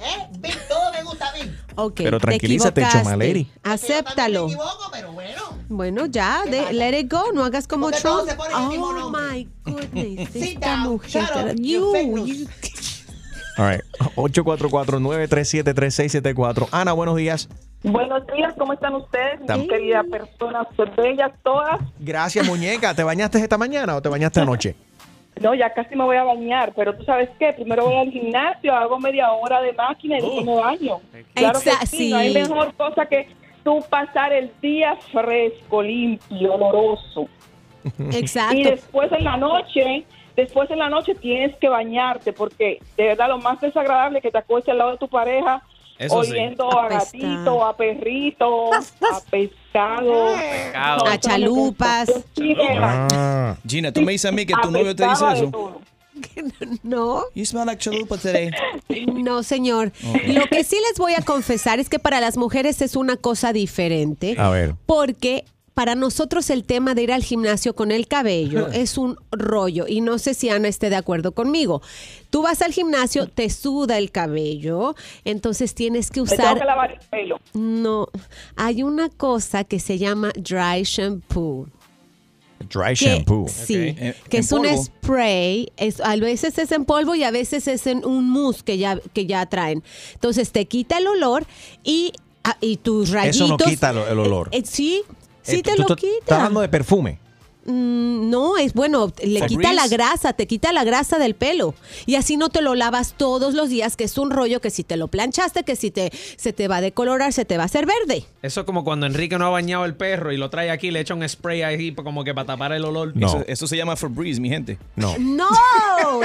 ¿Eh? Big, todo me gusta Big. Ok, Pero te tranquilízate, equivocaste. Choma Lady. Acéptalo. Me equivoco, pero bueno. Bueno, ya, de- let it go. No hagas como Porque Trump. se mismo Oh my goodness. Sit down, mujer. shut up, You, you- All right. 844-937-3674. Ana, buenos días. Buenos días, ¿cómo están ustedes? Tam- Mis queridas personas bellas todas. Gracias, muñeca. ¿Te bañaste esta mañana o te bañaste anoche? No, ya casi me voy a bañar, pero tú sabes qué, primero voy al gimnasio, hago media hora de máquina y después me baño. Claro que sí, no hay mejor cosa que tú pasar el día fresco, limpio, oloroso. Exacto. Y después en la noche, después en la noche tienes que bañarte porque de verdad lo más desagradable es que te acuestes al lado de tu pareja Eso sí. oliendo a gatito, a perrito, a pescado, Pescado. A chalupas. Ah. Gina, tú me dices a mí que tu novio te dice eso. No, You smell like chalupa today. no, señor. Lo que sí les voy a confesar es que para las mujeres es una cosa diferente. A ver. Porque para nosotros el tema de ir al gimnasio con el cabello es un rollo y no sé si Ana esté de acuerdo conmigo. Tú vas al gimnasio, te suda el cabello, entonces tienes que Me tengo usar... que lavar el pelo. No, hay una cosa que se llama dry shampoo. Dry que- shampoo. Sí, Eh, que en es un spray, es, a veces es en polvo y a veces es en un mousse que ya, que ya traen. Entonces te quita el olor y, ah, y tus rayitos. Eso no quita el, el olor. Eh, sí, sí Eh, te tú- lo tú- quita. Estás hablando de perfume. Mm, No, es bueno, le quita la grasa, te quita la grasa del pelo. Y así no te lo lavas todos los días, que es un rollo que si te lo planchaste, que si te, se te va a decolorar, se te va a hacer verde. Eso es como cuando Enrique no ha bañado el perro y lo trae aquí, le echa un spray ahí como que para tapar el olor. No. Eso, eso se llama Febreze, mi gente. No. No,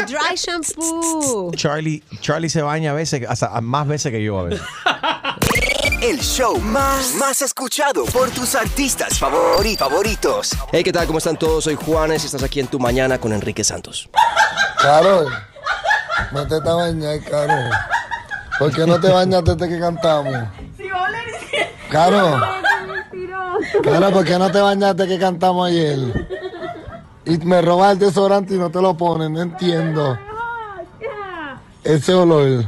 dry shampoo. Charlie, Charlie se baña a veces, hasta más veces que yo a veces. El show más, más escuchado por tus artistas favori- favoritos. Hey, ¿qué tal? ¿Cómo están todos? Soy Juanes y estás aquí en Tu Mañana con Enrique Santos. Carol, métete a bañar, Carol. ¿Por qué no te bañas desde que cantamos? Carol, Carol, ¿por qué no te bañas desde que cantamos ayer? Y me robas el desodorante y no te lo pones, no entiendo. Ese olor.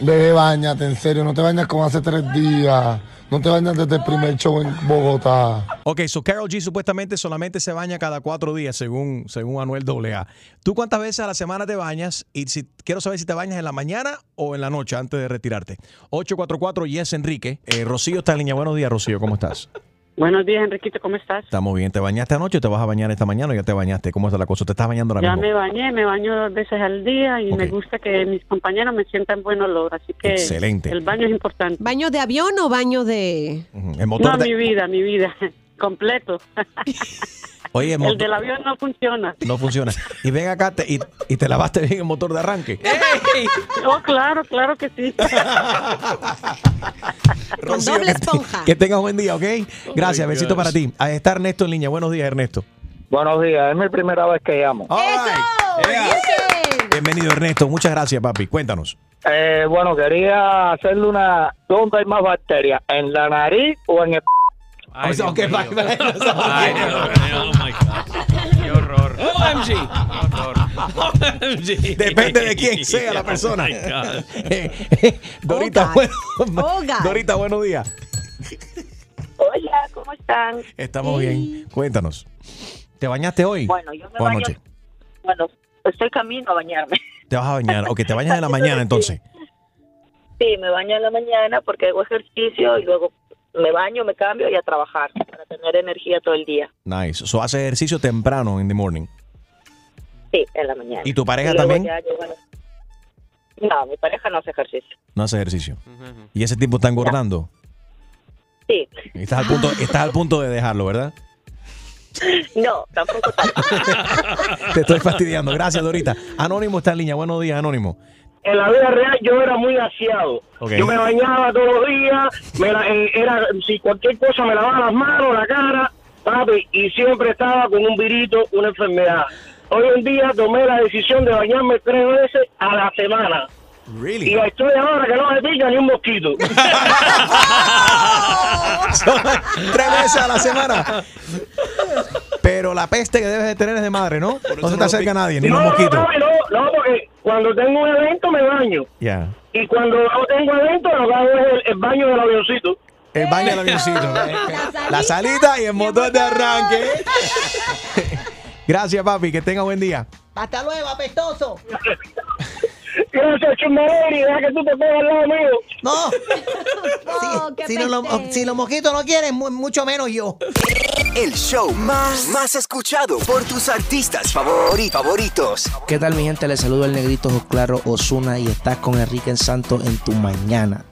Deje bañate, en serio, no te bañas como hace tres días. No te bañas desde el primer show en Bogotá. Ok, so Carol G supuestamente solamente se baña cada cuatro días, según, según Anuel AA. ¿Tú cuántas veces a la semana te bañas? Y si quiero saber si te bañas en la mañana o en la noche antes de retirarte. 844 Yes Enrique. Eh, Rocío está en línea. Buenos días, Rocío. ¿Cómo estás? Buenos días, Enriquito, ¿cómo estás? Estamos bien. ¿Te bañaste anoche o te vas a bañar esta mañana o ya te bañaste? ¿Cómo está la cosa? ¿Te estás bañando ahora Ya mismo? me bañé, me baño dos veces al día y me gusta que mis compañeros me sientan buen olor, así que Excelente. el baño es importante. ¿Baño de avión o baño de...? El motor no, de- mi vida, mi vida, completo. Oye, el del avión no funciona. no funciona. Y ven acá te- y, y te lavaste bien el motor de arranque. Oh, claro, claro que sí. Rocío, que, te- que tengas buen día, ¿ok? Gracias, besito gosh. para ti. Ahí está Ernesto en línea. Buenos días, Ernesto. Buenos días, es mi primera vez que llamo. Bienvenido, Ernesto. Muchas gracias, papi. Cuéntanos. Eh, bueno, quería hacerle una... ¿Dónde hay más bacterias? ¿En la nariz o en el... Ay, O sea, Dios ok, mío. va- va- Ay, Dios mío, oh my God. Qué horror. OMG. OMG. Depende de quién sea la persona. Oh my God. Dorita, bueno- God. Dorita, buenos días. Hola, ¿cómo están? Estamos bien. Cuéntanos. ¿Te bañaste hoy? Bueno, yo me ¿O baño- anoche? Bueno, estoy camino a bañarme. ¿Te vas a bañar? Ok, te bañas en la mañana entonces. Sí, me baño en la mañana porque hago ejercicio y luego me baño, me cambio y a trabajar para tener energía todo el día. Nice. So, haces ejercicio temprano in the morning. Sí, en la mañana. ¿Y tu pareja también? ya No, mi pareja no hace ejercicio. No hace ejercicio. Y ese tipo está engordando. Sí. Y Estás al punto, estás al punto de dejarlo, ¿verdad? No, tampoco. Te estoy fastidiando. Gracias, Dorita. Anónimo está en línea. Buenos días, Anónimo. En la vida real yo era muy aseado. Yo me bañaba todos los días, me la- eh, era, si cualquier cosa me lavaba las manos, la cara, papi, y siempre estaba con un virito, una enfermedad. Hoy en día tomé la decisión de bañarme tres veces a la semana. Really? Y estoy ahora que no me pica ni un mosquito. Tres veces a la semana. Pero la peste que debes de tener es de madre, ¿no? No se te acerca nadie, ni no, los mosquitos. No, no, no, porque cuando tengo un evento me baño. Ya. Y cuando no tengo evento, lo que hago es el, el baño del avioncito. El baño del avioncito. eh, La salita y el motor de arranque. Gracias, papi. Que tenga buen día. Hasta luego, apestoso. Gracias, Chumaleri, deja que tú te pongas al lado mío. No. Si, si, no lo- si los mosquitos no quieren, mu- mucho menos yo. El show más, más escuchado por tus artistas favori- favoritos. ¿Qué tal mi gente? Les saludo el negrito Claro Osuna y estás con Enrique Santos en tu mañana.